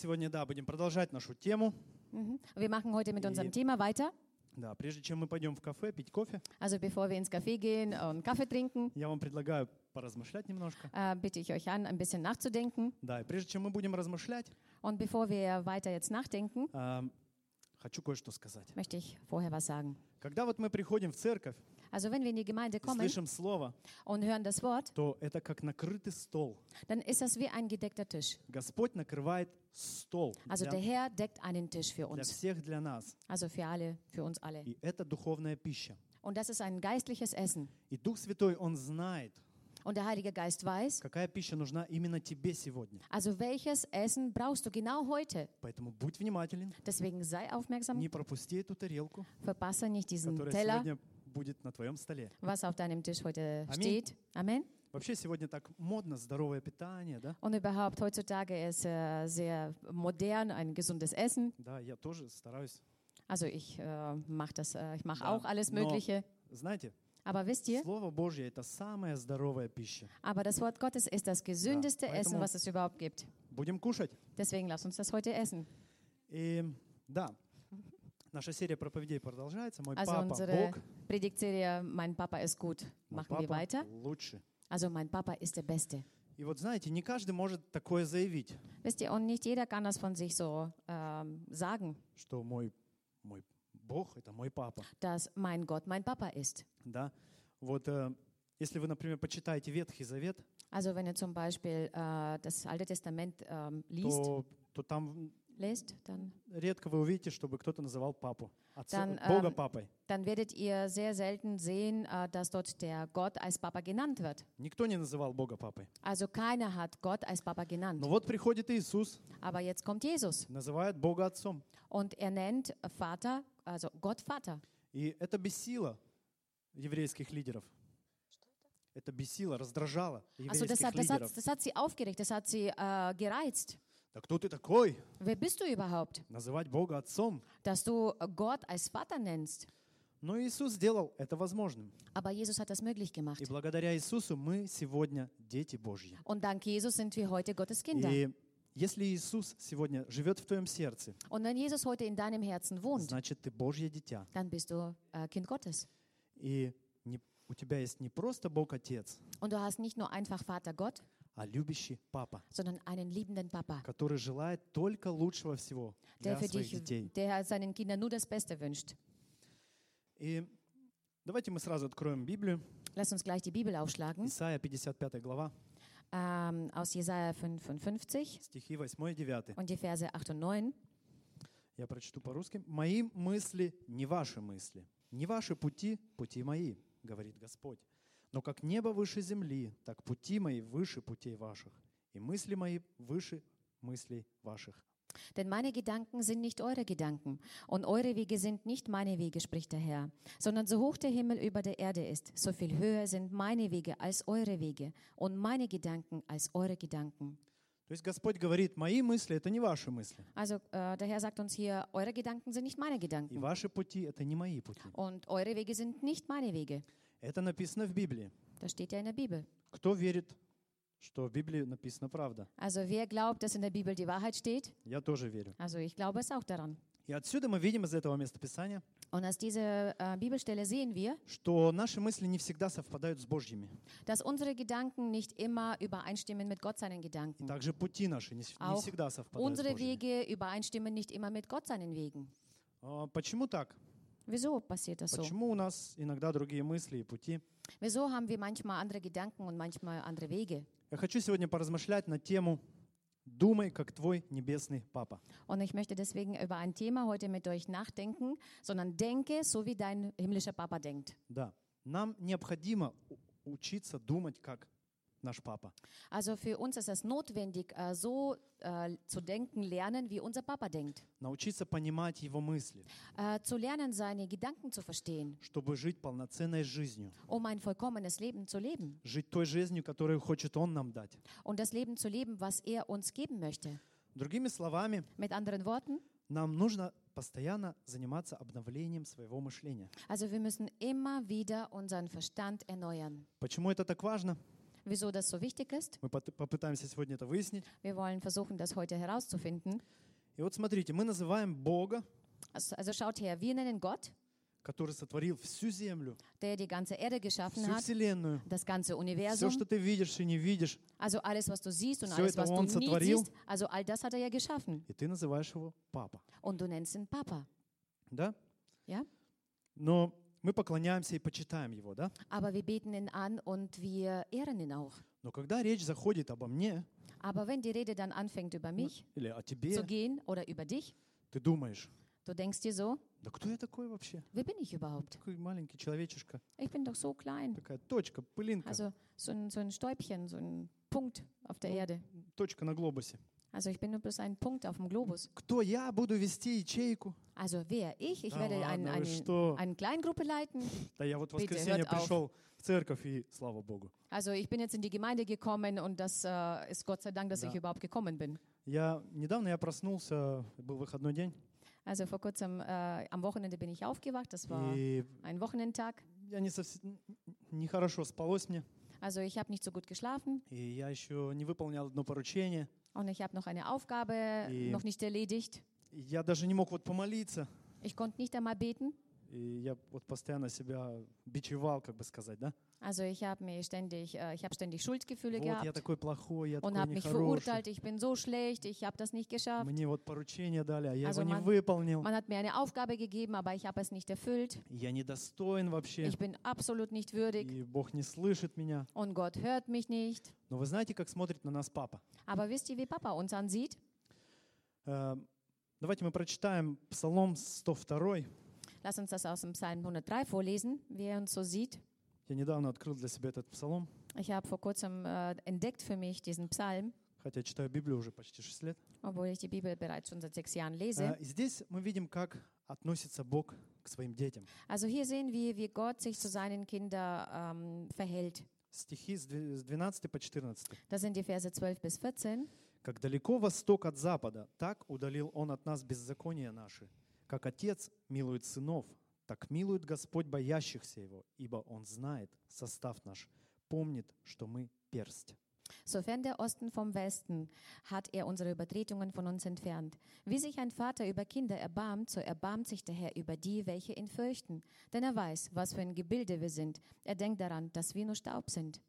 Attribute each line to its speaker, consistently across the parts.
Speaker 1: сегодня, да, будем продолжать нашу тему.
Speaker 2: Mhm. Wir machen heute mit unserem Thema weiter.
Speaker 1: Да, прежде чем мы пойдем в кафе пить кофе,
Speaker 2: Also bevor wir ins Café gehen und Kaffee trinken,
Speaker 1: я вам предлагаю поразмышлять немножко.
Speaker 2: äh, bitte ich euch an, ein bisschen nachzudenken.
Speaker 1: Да, и прежде чем мы будем размышлять,
Speaker 2: Und bevor wir weiter jetzt nachdenken,
Speaker 1: эм, хочу кое-что сказать.
Speaker 2: möchte ich vorher was sagen.
Speaker 1: Когда вот мы приходим в церковь
Speaker 2: Also wenn wir in die Gemeinde
Speaker 1: и
Speaker 2: kommen
Speaker 1: слышим слово,
Speaker 2: und hören das Wort,
Speaker 1: то это как накрытый стол.
Speaker 2: dann ist das wie ein gedeckter Tisch.
Speaker 1: Господь накрывает стол
Speaker 2: Also
Speaker 1: для,
Speaker 2: der Herr deckt einen Tisch für
Speaker 1: для
Speaker 2: uns.
Speaker 1: всех, для нас.
Speaker 2: Also für alle, für uns alle.
Speaker 1: И это духовная пища.
Speaker 2: Und das ist ein geistliches Essen.
Speaker 1: И Дух Святой, Он знает,
Speaker 2: Und der Heilige Geist weiß,
Speaker 1: какая пища нужна именно тебе сегодня.
Speaker 2: also welches Essen brauchst du genau heute.
Speaker 1: Поэтому будь внимателен,
Speaker 2: Deswegen sei aufmerksam,
Speaker 1: не пропусти эту тарелку,
Speaker 2: verpasse nicht diesen
Speaker 1: которая
Speaker 2: Teller,
Speaker 1: сегодня будет на твоем столе.
Speaker 2: was auf deinem Tisch heute
Speaker 1: Amen.
Speaker 2: steht. Amen.
Speaker 1: Вообще сегодня так модно здоровое питание, да?
Speaker 2: Und überhaupt heutzutage ist äh, sehr modern ein gesundes Essen.
Speaker 1: Да, я тоже стараюсь.
Speaker 2: Also ich äh, mache das, äh, ich mache
Speaker 1: Да.
Speaker 2: auch alles
Speaker 1: Но,
Speaker 2: Mögliche.
Speaker 1: знаете,
Speaker 2: Aber wisst ihr,
Speaker 1: Слово Божье – это самая здоровая пища.
Speaker 2: aber das Wort Gottes ist das gesündeste
Speaker 1: Ja,
Speaker 2: Essen,
Speaker 1: поэтому-
Speaker 2: was es überhaupt gibt.
Speaker 1: Будем кушать.
Speaker 2: Deswegen lasst uns das heute essen.
Speaker 1: И да, наша серия проповедей продолжается. Мой
Speaker 2: Also
Speaker 1: папа
Speaker 2: unsere
Speaker 1: Бог,
Speaker 2: Predigtserie Mein Papa ist gut.
Speaker 1: мой
Speaker 2: Machen wir
Speaker 1: папа
Speaker 2: weiter.
Speaker 1: лучше.
Speaker 2: Also mein Papa ist der Beste.
Speaker 1: И вот знаете, не каждый может такое заявить,
Speaker 2: Wisst ihr, und nicht jeder kann das von sich so ähm, sagen,
Speaker 1: что мой, мой Бог – это мой папа.
Speaker 2: dass mein Gott mein Papa ist.
Speaker 1: Да? Вот э, если вы, например, почитаете Ветхий Завет,
Speaker 2: Also wenn ihr zum Beispiel äh, das Alte Testament ähm, liest,
Speaker 1: то, то там
Speaker 2: lest, dann,
Speaker 1: редко вы увидите, чтобы кто-то называл папу, отца,
Speaker 2: Dann,
Speaker 1: Бога
Speaker 2: ähm,
Speaker 1: папой.
Speaker 2: dann werdet ihr sehr selten sehen, äh, dass dort der Gott als Papa genannt wird.
Speaker 1: Никто не называл Бога папой.
Speaker 2: Also keiner hat Gott als Papa genannt.
Speaker 1: Но вот приходит Иисус,
Speaker 2: Aber jetzt kommt Jesus
Speaker 1: называет Бога отцом.
Speaker 2: und er nennt Vater, also Gott Vater.
Speaker 1: И это бесило еврейских лидеров. Это бесило, раздражало
Speaker 2: Also das
Speaker 1: еврейских
Speaker 2: hat, das, hat, das hat sie aufgeregt, das hat sie äh, gereizt.
Speaker 1: Да кто ты такой?
Speaker 2: Wer bist du überhaupt,
Speaker 1: Называть Бога отцом.
Speaker 2: dass du Gott als Vater nennst?
Speaker 1: Но Иисус сделал это возможным.
Speaker 2: Aber Jesus hat das möglich gemacht.
Speaker 1: И благодаря Иисусу мы сегодня дети Божьи.
Speaker 2: Und dank Jesus sind wir heute Gottes Kinder.
Speaker 1: И если Иисус сегодня живет в твоем сердце,
Speaker 2: Und wenn Jesus heute in deinem Herzen wohnt,
Speaker 1: значит ты Божье дитя.
Speaker 2: dann bist du äh, Kind Gottes.
Speaker 1: И не- у тебя есть не просто Бог Отец,
Speaker 2: Und du hast nicht nur einfach Vater Gott,
Speaker 1: а любящий папа,
Speaker 2: sondern einen liebenden Papa,
Speaker 1: который желает только лучшего всего
Speaker 2: der
Speaker 1: для
Speaker 2: für
Speaker 1: своих
Speaker 2: dich,
Speaker 1: детей.
Speaker 2: der seinen Kindern nur das Beste wünscht.
Speaker 1: И давайте мы сразу откроем Библию.
Speaker 2: Lass uns gleich die Bibel aufschlagen.
Speaker 1: Исайя 55 глава,
Speaker 2: Ähm, aus Jesaja 55
Speaker 1: стихи 8 и 9.
Speaker 2: und die Verse 8 und 9.
Speaker 1: Я прочту по-русски. «Мои мысли не ваши мысли, не ваши пути – пути мои, говорит Господь. Но как небо выше земли, так пути мои выше путей ваших, и мысли мои выше мыслей ваших».
Speaker 2: Denn meine Gedanken sind nicht eure Gedanken und eure Wege sind nicht meine Wege, spricht der Herr, sondern so hoch der Himmel über der Erde ist, so viel höher sind meine Wege als eure Wege und meine Gedanken als eure Gedanken.
Speaker 1: То есть Господь говорит, мои мысли – это не ваши мысли,
Speaker 2: Also äh, der Herr sagt uns hier, eure Gedanken sind nicht meine
Speaker 1: и
Speaker 2: Gedanken
Speaker 1: ваши пути – это не мои пути.
Speaker 2: und eure Wege sind nicht meine Wege.
Speaker 1: Это написано в Библии.
Speaker 2: Das steht ja in der Bibel.
Speaker 1: Кто верит, что в Библии написана правда?
Speaker 2: Also wer glaubt, dass in der Bibel die Wahrheit steht?
Speaker 1: Я тоже верю.
Speaker 2: Also ich glaube es auch daran.
Speaker 1: И отсюда мы видим из этого местописания,
Speaker 2: Und aus dieser äh, Bibelstelle sehen wir,
Speaker 1: что наши мысли не всегда совпадают с Божьими.
Speaker 2: dass unsere Gedanken nicht immer übereinstimmen mit Gott seinen
Speaker 1: И
Speaker 2: Gedanken.
Speaker 1: также пути наши не, с- не всегда совпадают с
Speaker 2: unsere
Speaker 1: Божьими.
Speaker 2: Wege übereinstimmen nicht immer mit Gott seinen Wegen.
Speaker 1: А, Почему так?
Speaker 2: Wieso passiert das so?
Speaker 1: Почему у нас иногда другие мысли и пути?
Speaker 2: Wieso haben wir manchmal andere Gedanken und manchmal andere Wege?
Speaker 1: Я хочу сегодня поразмышлять на тему «Думай, как твой небесный папа».
Speaker 2: Und ich möchte deswegen über ein Thema heute mit euch nachdenken, sondern denke, so wie dein himmlischer Papa denkt.
Speaker 1: Да, нам необходимо учиться думать, как наш папа.
Speaker 2: Also für uns ist es notwendig, äh, so äh, zu denken lernen, wie unser Papa denkt.
Speaker 1: Научиться понимать его мысли,
Speaker 2: Äh, zu lernen, seine Gedanken zu verstehen,
Speaker 1: чтобы жить полноценной жизнью.
Speaker 2: um ein vollkommenes Leben zu leben.
Speaker 1: Жить той жизнью, которую хочет он нам дать.
Speaker 2: Und das Leben zu leben, was er uns geben möchte.
Speaker 1: Другими словами,
Speaker 2: Mit anderen Worten,
Speaker 1: нам нужно постоянно заниматься обновлением своего мышления.
Speaker 2: also wir müssen immer wieder unseren Verstand erneuern.
Speaker 1: Почему это так важно?
Speaker 2: wieso das so wichtig ist.
Speaker 1: Мы пот- попытаемся сегодня это выяснить.
Speaker 2: Wir wollen versuchen, das heute herauszufinden.
Speaker 1: И вот смотрите, мы называем Бога,
Speaker 2: Also, also schaut her, wir nennen Gott,
Speaker 1: который сотворил всю землю,
Speaker 2: der die ganze Erde geschaffen
Speaker 1: всю
Speaker 2: hat,
Speaker 1: Вселенную,
Speaker 2: das ganze
Speaker 1: все,
Speaker 2: Universum,
Speaker 1: что ты видишь и не видишь,
Speaker 2: also alles, was du siehst und
Speaker 1: Всё
Speaker 2: alles,
Speaker 1: это
Speaker 2: was
Speaker 1: он
Speaker 2: du nicht
Speaker 1: сотворил.
Speaker 2: siehst, also all das hat er ja geschaffen.
Speaker 1: и ты называешь его Папа.
Speaker 2: Und du nennst ihn Papa.
Speaker 1: Да?
Speaker 2: Ja?
Speaker 1: Но мы поклоняемся и почитаем его, да?
Speaker 2: Aber wir beten ihn an und wir ehren ihn auch.
Speaker 1: Но когда речь заходит обо мне
Speaker 2: Aber wenn die Rede dann anfängt über mich
Speaker 1: или о
Speaker 2: zu
Speaker 1: тебе,
Speaker 2: gehen oder über dich,
Speaker 1: ты думаешь,
Speaker 2: du denkst dir so,
Speaker 1: да кто я такой вообще?
Speaker 2: wer bin ich überhaupt?
Speaker 1: Такой маленький человечишка,
Speaker 2: Ich bin doch so klein.
Speaker 1: такая точка, пылинка,
Speaker 2: Also so ein, so ein Stäubchen, so ein Punkt auf der
Speaker 1: Ну,
Speaker 2: Erde.
Speaker 1: точка на глобусе.
Speaker 2: Also ich bin nur bloß ein Punkt auf dem Globus.
Speaker 1: Кто я буду вести ячейку?
Speaker 2: Also wer? Ich? Ich
Speaker 1: Да
Speaker 2: werde ein,
Speaker 1: ладно, вы
Speaker 2: eine,
Speaker 1: что?
Speaker 2: eine Kleingruppe leiten.
Speaker 1: Да я вот в
Speaker 2: Bitte,
Speaker 1: воскресенье
Speaker 2: hört auf.
Speaker 1: пришел в церковь, и слава Богу.
Speaker 2: Also ich bin jetzt in die Gemeinde gekommen und das äh, ist Gott sei Dank, dass
Speaker 1: Да.
Speaker 2: ich überhaupt gekommen bin.
Speaker 1: Я недавно я проснулся, был выходной день,
Speaker 2: Also vor kurzem äh, am Wochenende bin ich aufgewacht. Das war
Speaker 1: и
Speaker 2: ein Wochenendtag.
Speaker 1: я не совсем нехорошо спалось мне,
Speaker 2: Also ich habe nicht so gut geschlafen
Speaker 1: и я еще не выполнял одно поручение.
Speaker 2: und ich habe noch eine Aufgabe
Speaker 1: И-
Speaker 2: noch nicht erledigt.
Speaker 1: И Я даже не мог вот помолиться,
Speaker 2: Ich konnte nicht einmal beten.
Speaker 1: И я вот постоянно себя бичевал, как бы сказать, да?
Speaker 2: Also ich habe mir ständig, äh, ich habe ständig Schuldgefühle
Speaker 1: Вот я
Speaker 2: gehabt
Speaker 1: такой плохой, я
Speaker 2: und habe mich verurteilt. Ich bin so schlecht, ich habe das nicht geschafft.
Speaker 1: Мне вот поручение дали, а я
Speaker 2: Also
Speaker 1: его не
Speaker 2: man-
Speaker 1: выполнил.
Speaker 2: Man hat mir eine Aufgabe gegeben, aber ich habe es nicht erfüllt.
Speaker 1: Я недостоин вообще,
Speaker 2: Ich bin absolut nicht würdig
Speaker 1: и Бог не слышит меня.
Speaker 2: und Gott hört mich nicht.
Speaker 1: Но вы знаете, как смотрит на нас папа?
Speaker 2: Aber wisst ihr, wie Papa uns ansieht?
Speaker 1: Э, Давайте мы прочитаем Псалом 102.
Speaker 2: Lass uns das aus dem Psalm 103 vorlesen, wie er uns so sieht.
Speaker 1: Я недавно открыл для себя этот псалом,
Speaker 2: Ich habe vor kurzem äh, entdeckt für mich diesen Psalm,
Speaker 1: хотя читаю Библию уже почти 6 лет.
Speaker 2: obwohl ich die Bibel bereits schon seit sechs Jahren
Speaker 1: Э,
Speaker 2: lese.
Speaker 1: И здесь мы видим, как относится Бог к своим детям.
Speaker 2: Also hier sehen wir, wie Gott sich zu seinen Kindern ähm, verhält.
Speaker 1: Стихи с две- с 12 по 14.
Speaker 2: Das sind die Verse 12 bis 14.
Speaker 1: «Как далеко восток от запада, так удалил Он от нас беззакония наши. Как отец милует сынов, так милует Господь боящихся Его, ибо Он знает состав наш, помнит, что мы персть».
Speaker 2: Sofern der Osten vom Westen, hat er unsere Übertretungen von uns entfernt. Wie sich ein Vater über Kinder erbarmt, so erbarmt sich der Herr über die, welche ihn fürchten. Denn er weiß, was für ein Gebilde wir sind. Er denkt daran, dass wir nur Staub sind.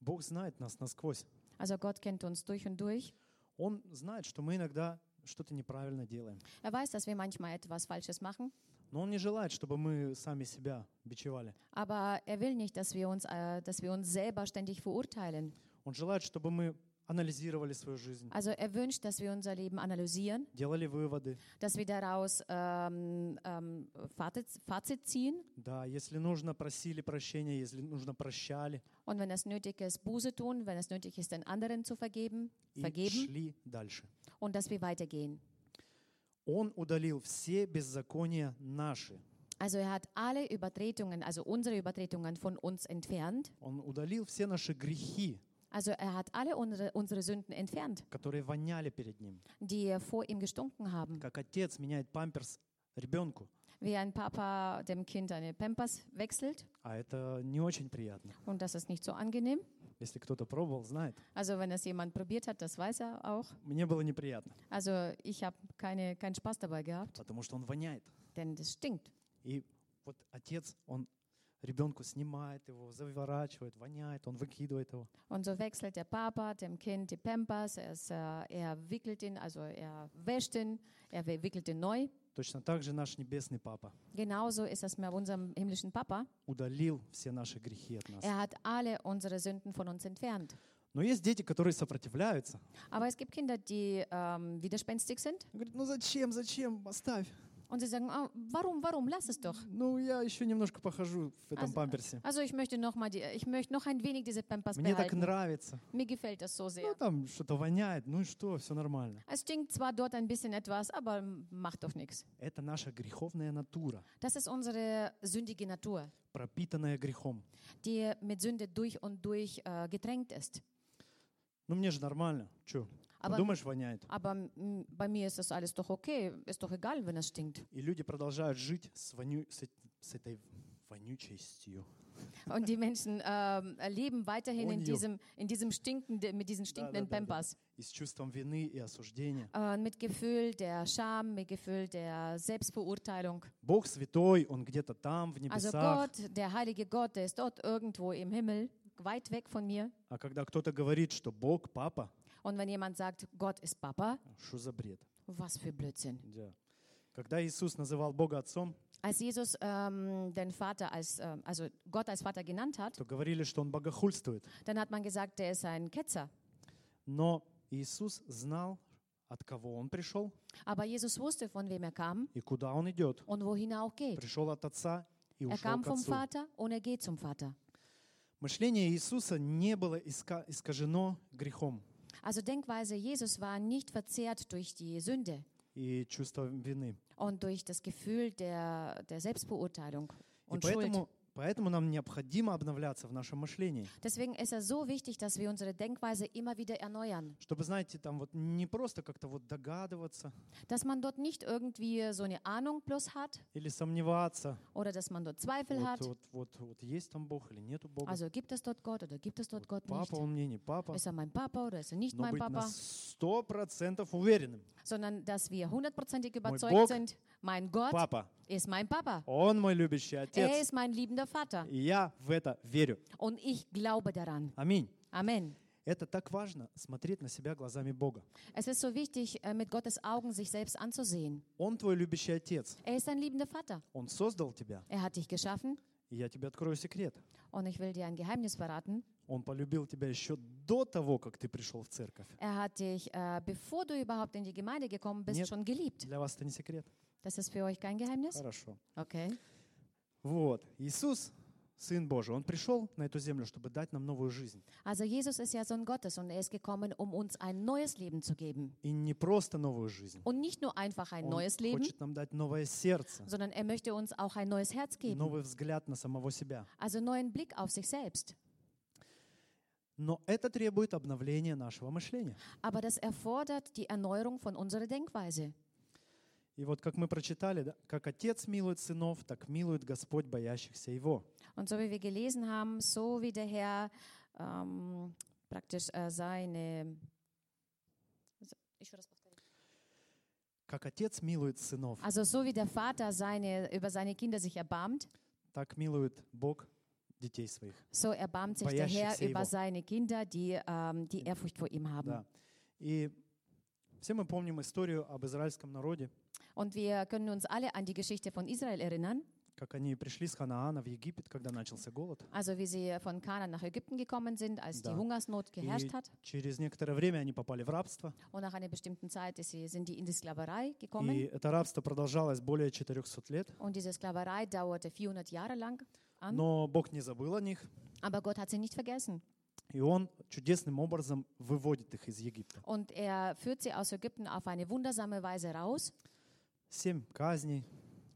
Speaker 1: Бог знает нас насквозь.
Speaker 2: Also Gott kennt uns durch und durch.
Speaker 1: Он знает, что мы иногда что-то неправильно делаем.
Speaker 2: Er weiß, dass wir manchmal etwas Falsches machen.
Speaker 1: Но Он не желает, чтобы мы сами себя бичевали.
Speaker 2: Aber er will nicht, dass wir uns, äh, dass wir uns selber ständig verurteilen.
Speaker 1: Он желает, чтобы мы анализировали свою жизнь,
Speaker 2: Also er wünscht, dass wir unser Leben analysieren,
Speaker 1: делали выводы.
Speaker 2: dass wir daraus ähm, ähm, Fazit, Fazit ziehen
Speaker 1: Да, если нужно, просили прощения, если нужно, прощали.
Speaker 2: und wenn es nötig ist, Buße tun, wenn es nötig ist, den anderen zu vergeben,
Speaker 1: И
Speaker 2: vergeben
Speaker 1: шли дальше.
Speaker 2: und dass wir weitergehen.
Speaker 1: Он удалил все беззакония наши.
Speaker 2: Also er hat alle Übertretungen, also unsere Übertretungen von uns entfernt.
Speaker 1: Он удалил все наши грехи,
Speaker 2: Also er hat alle unsere, unsere Sünden entfernt,
Speaker 1: которые воняли перед Ним.
Speaker 2: die vor ihm gestunken haben.
Speaker 1: Как отец меняет памперс ребенку.
Speaker 2: Wie ein Papa dem Kind eine Pampers wechselt
Speaker 1: А это не очень приятно.
Speaker 2: und das ist nicht so angenehm.
Speaker 1: Если кто-то пробовал, знает.
Speaker 2: Also wenn das jemand probiert hat, das weiß er auch.
Speaker 1: Мне было неприятно,
Speaker 2: Also ich habe keine, keinen Spaß dabei gehabt,
Speaker 1: потому что он воняет.
Speaker 2: denn das stinkt.
Speaker 1: И вот отец, он ребенку снимает его, заворачивает, воняет, он выкидывает его.
Speaker 2: Und so wechselt der Papa dem Kind die Pampers, er, ist, äh, er wickelt ihn, also er wäscht ihn, er wi- wickelt ihn neu.
Speaker 1: Точно так же наш небесный Папа
Speaker 2: Genauso ist es mit unserem himmlischen Papa.
Speaker 1: удалил все наши грехи от нас.
Speaker 2: Er hat alle unsere Sünden von uns entfernt.
Speaker 1: Но есть дети, которые сопротивляются.
Speaker 2: Aber es gibt Kinder, die ähm, widerspenstig sind
Speaker 1: Говорят, ну зачем, зачем, оставь.
Speaker 2: und sie sagen, oh, warum, warum, lass es doch.
Speaker 1: Ну я еще немножко похожу в этом
Speaker 2: Also-
Speaker 1: памперсе.
Speaker 2: Also ich möchte noch mal, die, ich möchte noch ein wenig diese Pampers
Speaker 1: Мне так
Speaker 2: behalten.
Speaker 1: нравится.
Speaker 2: Mir gefällt das so
Speaker 1: Ну
Speaker 2: sehr.
Speaker 1: там что-то воняет, ну и что, все нормально.
Speaker 2: Es stinkt zwar dort ein bisschen etwas, aber macht doch nichts.
Speaker 1: Это наша греховная натура,
Speaker 2: Das ist unsere sündige Natur,
Speaker 1: пропитанная грехом.
Speaker 2: die mit Sünde durch und durch äh, getränkt ist.
Speaker 1: Ну мне же нормально. Че,
Speaker 2: Aber,
Speaker 1: думаешь, воняет?
Speaker 2: aber mm, bei mir ist das alles doch okay. Ist doch egal, wenn es stinkt.
Speaker 1: И люди продолжают жить с, воню- с, эт- с этой вонючестью.
Speaker 2: Und die Menschen ähm, leben weiterhin in
Speaker 1: Unio.
Speaker 2: diesem, in diesem stinkenden, mit diesen stinkenden
Speaker 1: Да-да-да-да.
Speaker 2: Pampers.
Speaker 1: И с чувством вины и осуждения.
Speaker 2: Äh, mit Gefühl der Scham, mit Gefühl der Selbstbeurteilung.
Speaker 1: Бог святой, Он где-то там, в
Speaker 2: Also
Speaker 1: небесах.
Speaker 2: Gott, der heilige Gott, der ist dort irgendwo im Himmel, weit weg von mir.
Speaker 1: А когда кто-то говорит, что Бог папа,
Speaker 2: Und wenn jemand sagt, Gott ist Papa,
Speaker 1: что за бред?
Speaker 2: was für Blödsinn.
Speaker 1: Да. Когда Иисус называл Бога Отцом,
Speaker 2: Als Jesus ähm, den Vater als, ähm, also Gott als Vater genannt hat,
Speaker 1: то говорили, что Он bogохульствует.
Speaker 2: dann hat man gesagt, der ist ein Ketzer.
Speaker 1: Но Иисус знал, от кого Он пришел
Speaker 2: Aber Jesus wusste, von wem er kam
Speaker 1: и куда Он идет.
Speaker 2: und wohin er auch geht.
Speaker 1: Пришел от Отца и
Speaker 2: Er
Speaker 1: ушел
Speaker 2: kam
Speaker 1: к
Speaker 2: vom
Speaker 1: Отцу.
Speaker 2: Vater und er geht zum Vater.
Speaker 1: Мышление Иисуса не было иска- искажено грехом
Speaker 2: Also Denkweise Jesus war nicht verzehrt durch die Sünde
Speaker 1: и чувством вины.
Speaker 2: und durch das Gefühl der, der Selbstbeurteilung
Speaker 1: И
Speaker 2: und Schuld.
Speaker 1: поэтому, поэтому нам необходимо обновляться в нашем мышлении.
Speaker 2: Deswegen ist es so wichtig, dass wir unsere Denkweise immer wieder erneuern.
Speaker 1: Чтобы, знаете, там вот не просто как-то вот dogадываться
Speaker 2: Dass man dort nicht irgendwie so eine Ahnung plus hat
Speaker 1: или сомневаться.
Speaker 2: oder dass man dort Zweifel
Speaker 1: Вот,
Speaker 2: hat.
Speaker 1: вот, вот, вот есть там Бог или нету Бога.
Speaker 2: Also gibt es dort Gott oder gibt es dort Gott nicht?
Speaker 1: Папа он мне, не папа.
Speaker 2: Ist er mein Papa oder ist er nicht
Speaker 1: Но
Speaker 2: mein
Speaker 1: быть на
Speaker 2: Papa?
Speaker 1: сто процентов уверенным.
Speaker 2: Sondern dass wir hundertprozentig überzeugt
Speaker 1: Бог
Speaker 2: sind, mein Gott
Speaker 1: Папа,
Speaker 2: ist mein Papa.
Speaker 1: он мой любящий
Speaker 2: Er
Speaker 1: отец.
Speaker 2: ist mein liebender Vater.
Speaker 1: И я в это верю.
Speaker 2: Und ich glaube daran.
Speaker 1: Аминь.
Speaker 2: Amen.
Speaker 1: Это так важно, смотреть на себя глазами Бога.
Speaker 2: Es ist so wichtig, äh, mit Gottes Augen sich selbst anzusehen.
Speaker 1: Он твой любящий отец.
Speaker 2: Er ist ein liebender Vater.
Speaker 1: Он создал тебя.
Speaker 2: Er hat dich geschaffen
Speaker 1: И я тебе открою секрет.
Speaker 2: und ich will dir ein Geheimnis verraten.
Speaker 1: Он полюбил тебя еще до того, как ты пришел в церковь.
Speaker 2: Er hat dich, äh, bevor du überhaupt in die Gemeinde gekommen bist,
Speaker 1: Нет.
Speaker 2: schon geliebt.
Speaker 1: Для вас это не секрет.
Speaker 2: Das ist für euch kein Geheimnis?
Speaker 1: Хорошо.
Speaker 2: Okay.
Speaker 1: Вот. Иисус, Сын Божий, Он пришел на эту землю, чтобы дать нам новую жизнь.
Speaker 2: Also Jesus ist ja Sohn Gottes und er ist gekommen, um uns ein neues Leben zu geben.
Speaker 1: И не просто новую жизнь.
Speaker 2: Und nicht nur einfach ein
Speaker 1: Он
Speaker 2: neues Leben,
Speaker 1: хочет нам дать новое сердце,
Speaker 2: sondern er möchte uns auch ein neues Herz geben.
Speaker 1: новый взгляд на самого себя.
Speaker 2: Also neuen Blick auf sich selbst.
Speaker 1: Но это требует обновления нашего мышления.
Speaker 2: Aber das erfordert die Erneuerung von unserer Denkweise.
Speaker 1: И вот как мы прочитали, да, как Отец милует сынов, так милует Господь боящихся Его.
Speaker 2: Und so wie wir gelesen haben, so wie der Herr ähm, praktisch äh, seine.
Speaker 1: Как Отец милует сынов,
Speaker 2: Also so wie der Vater seine, über seine Kinder sich erbarmt,
Speaker 1: так милует Бог детей своих.
Speaker 2: so erbarmt sich der Herr
Speaker 1: Боящихся
Speaker 2: über
Speaker 1: его.
Speaker 2: seine Kinder, die ähm, die Ehrfurcht vor ihm haben.
Speaker 1: Да. И все мы помним историю об израильском народе,
Speaker 2: Und wir können uns alle an die Geschichte von Israel erinnern,
Speaker 1: как они пришли с Ханаана в Египет, когда начался голод.
Speaker 2: also wie sie von Kanaan nach Ägypten gekommen sind, als die
Speaker 1: Да.
Speaker 2: Hungersnot geherrscht
Speaker 1: И
Speaker 2: hat.
Speaker 1: через некоторое время они попали в рабство.
Speaker 2: Und nach einer bestimmten Zeit ist sie, sind die in die Sklaverei gekommen.
Speaker 1: И это рабство продолжалось более 400 лет.
Speaker 2: Und diese Sklaverei dauerte 400 Jahre lang an.
Speaker 1: Но Бог не забыл о них.
Speaker 2: Aber Gott hat sie nicht vergessen.
Speaker 1: И Он чудесным образом выводит их из Египта.
Speaker 2: Und er führt sie aus Ägypten auf eine wundersame Weise raus.
Speaker 1: Семь казней,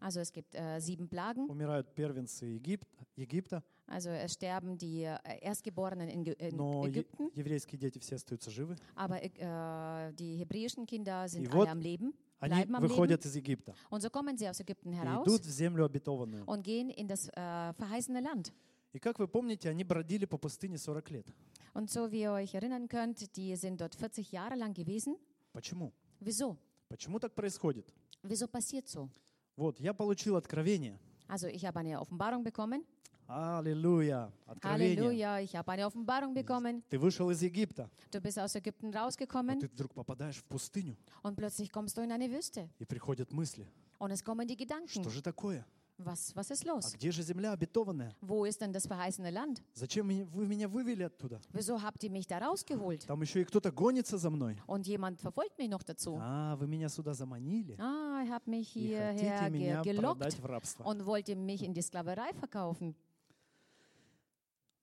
Speaker 2: Also es gibt äh, sieben Plagen.
Speaker 1: умирают первенцы Египт, Египта,
Speaker 2: Also es sterben die äh, Erstgeborenen in, Ge- in
Speaker 1: но е-
Speaker 2: Ägypten.
Speaker 1: еврейские дети все остаются живы.
Speaker 2: Aber äh, die hebräischen Kinder sind
Speaker 1: И
Speaker 2: alle
Speaker 1: вот
Speaker 2: am Leben,
Speaker 1: Они
Speaker 2: bleiben am Leben.
Speaker 1: выходят из Египта
Speaker 2: Und so kommen sie aus Ägypten
Speaker 1: и
Speaker 2: heraus
Speaker 1: идут в землю обетованную.
Speaker 2: und gehen in das äh, verheißene Land.
Speaker 1: И как вы помните, они бродили по пустыне 40 лет.
Speaker 2: Und so wie ihr euch erinnern könnt, die sind dort 40 Jahre lang gewesen.
Speaker 1: Почему?
Speaker 2: Wieso?
Speaker 1: Почему так происходит?
Speaker 2: Wieso passiert so?
Speaker 1: Вот, я получил откровение.
Speaker 2: Also ich habe eine Offenbarung bekommen.
Speaker 1: Аллилуйя! Откровение.
Speaker 2: Halleluja, ich habe eine Offenbarung bekommen.
Speaker 1: Ты вышел из Египта,
Speaker 2: Du bist aus Ägypten
Speaker 1: но
Speaker 2: rausgekommen
Speaker 1: ты вдруг попадаешь в пустыню,
Speaker 2: und plötzlich kommst du in eine Wüste.
Speaker 1: и приходят мысли.
Speaker 2: Und es kommen die
Speaker 1: Что
Speaker 2: Gedanken.
Speaker 1: же такое?
Speaker 2: Was, was ist
Speaker 1: А
Speaker 2: los?
Speaker 1: где же земля обетованная?
Speaker 2: Wo ist denn das verheißene Land?
Speaker 1: Зачем меня- вы меня вывели оттуда?
Speaker 2: Wieso habt ihr mich da rausgeholt?
Speaker 1: Там еще и кто-то гонится за мной.
Speaker 2: Und jemand verfolgt mich noch dazu.
Speaker 1: А, вы меня сюда заманили
Speaker 2: Ah, ihr habt mich
Speaker 1: и
Speaker 2: hierher
Speaker 1: хотите
Speaker 2: ge
Speaker 1: меня
Speaker 2: gelockt
Speaker 1: продать в рабство.
Speaker 2: und wollt ihr mich in die Sklaverei verkaufen.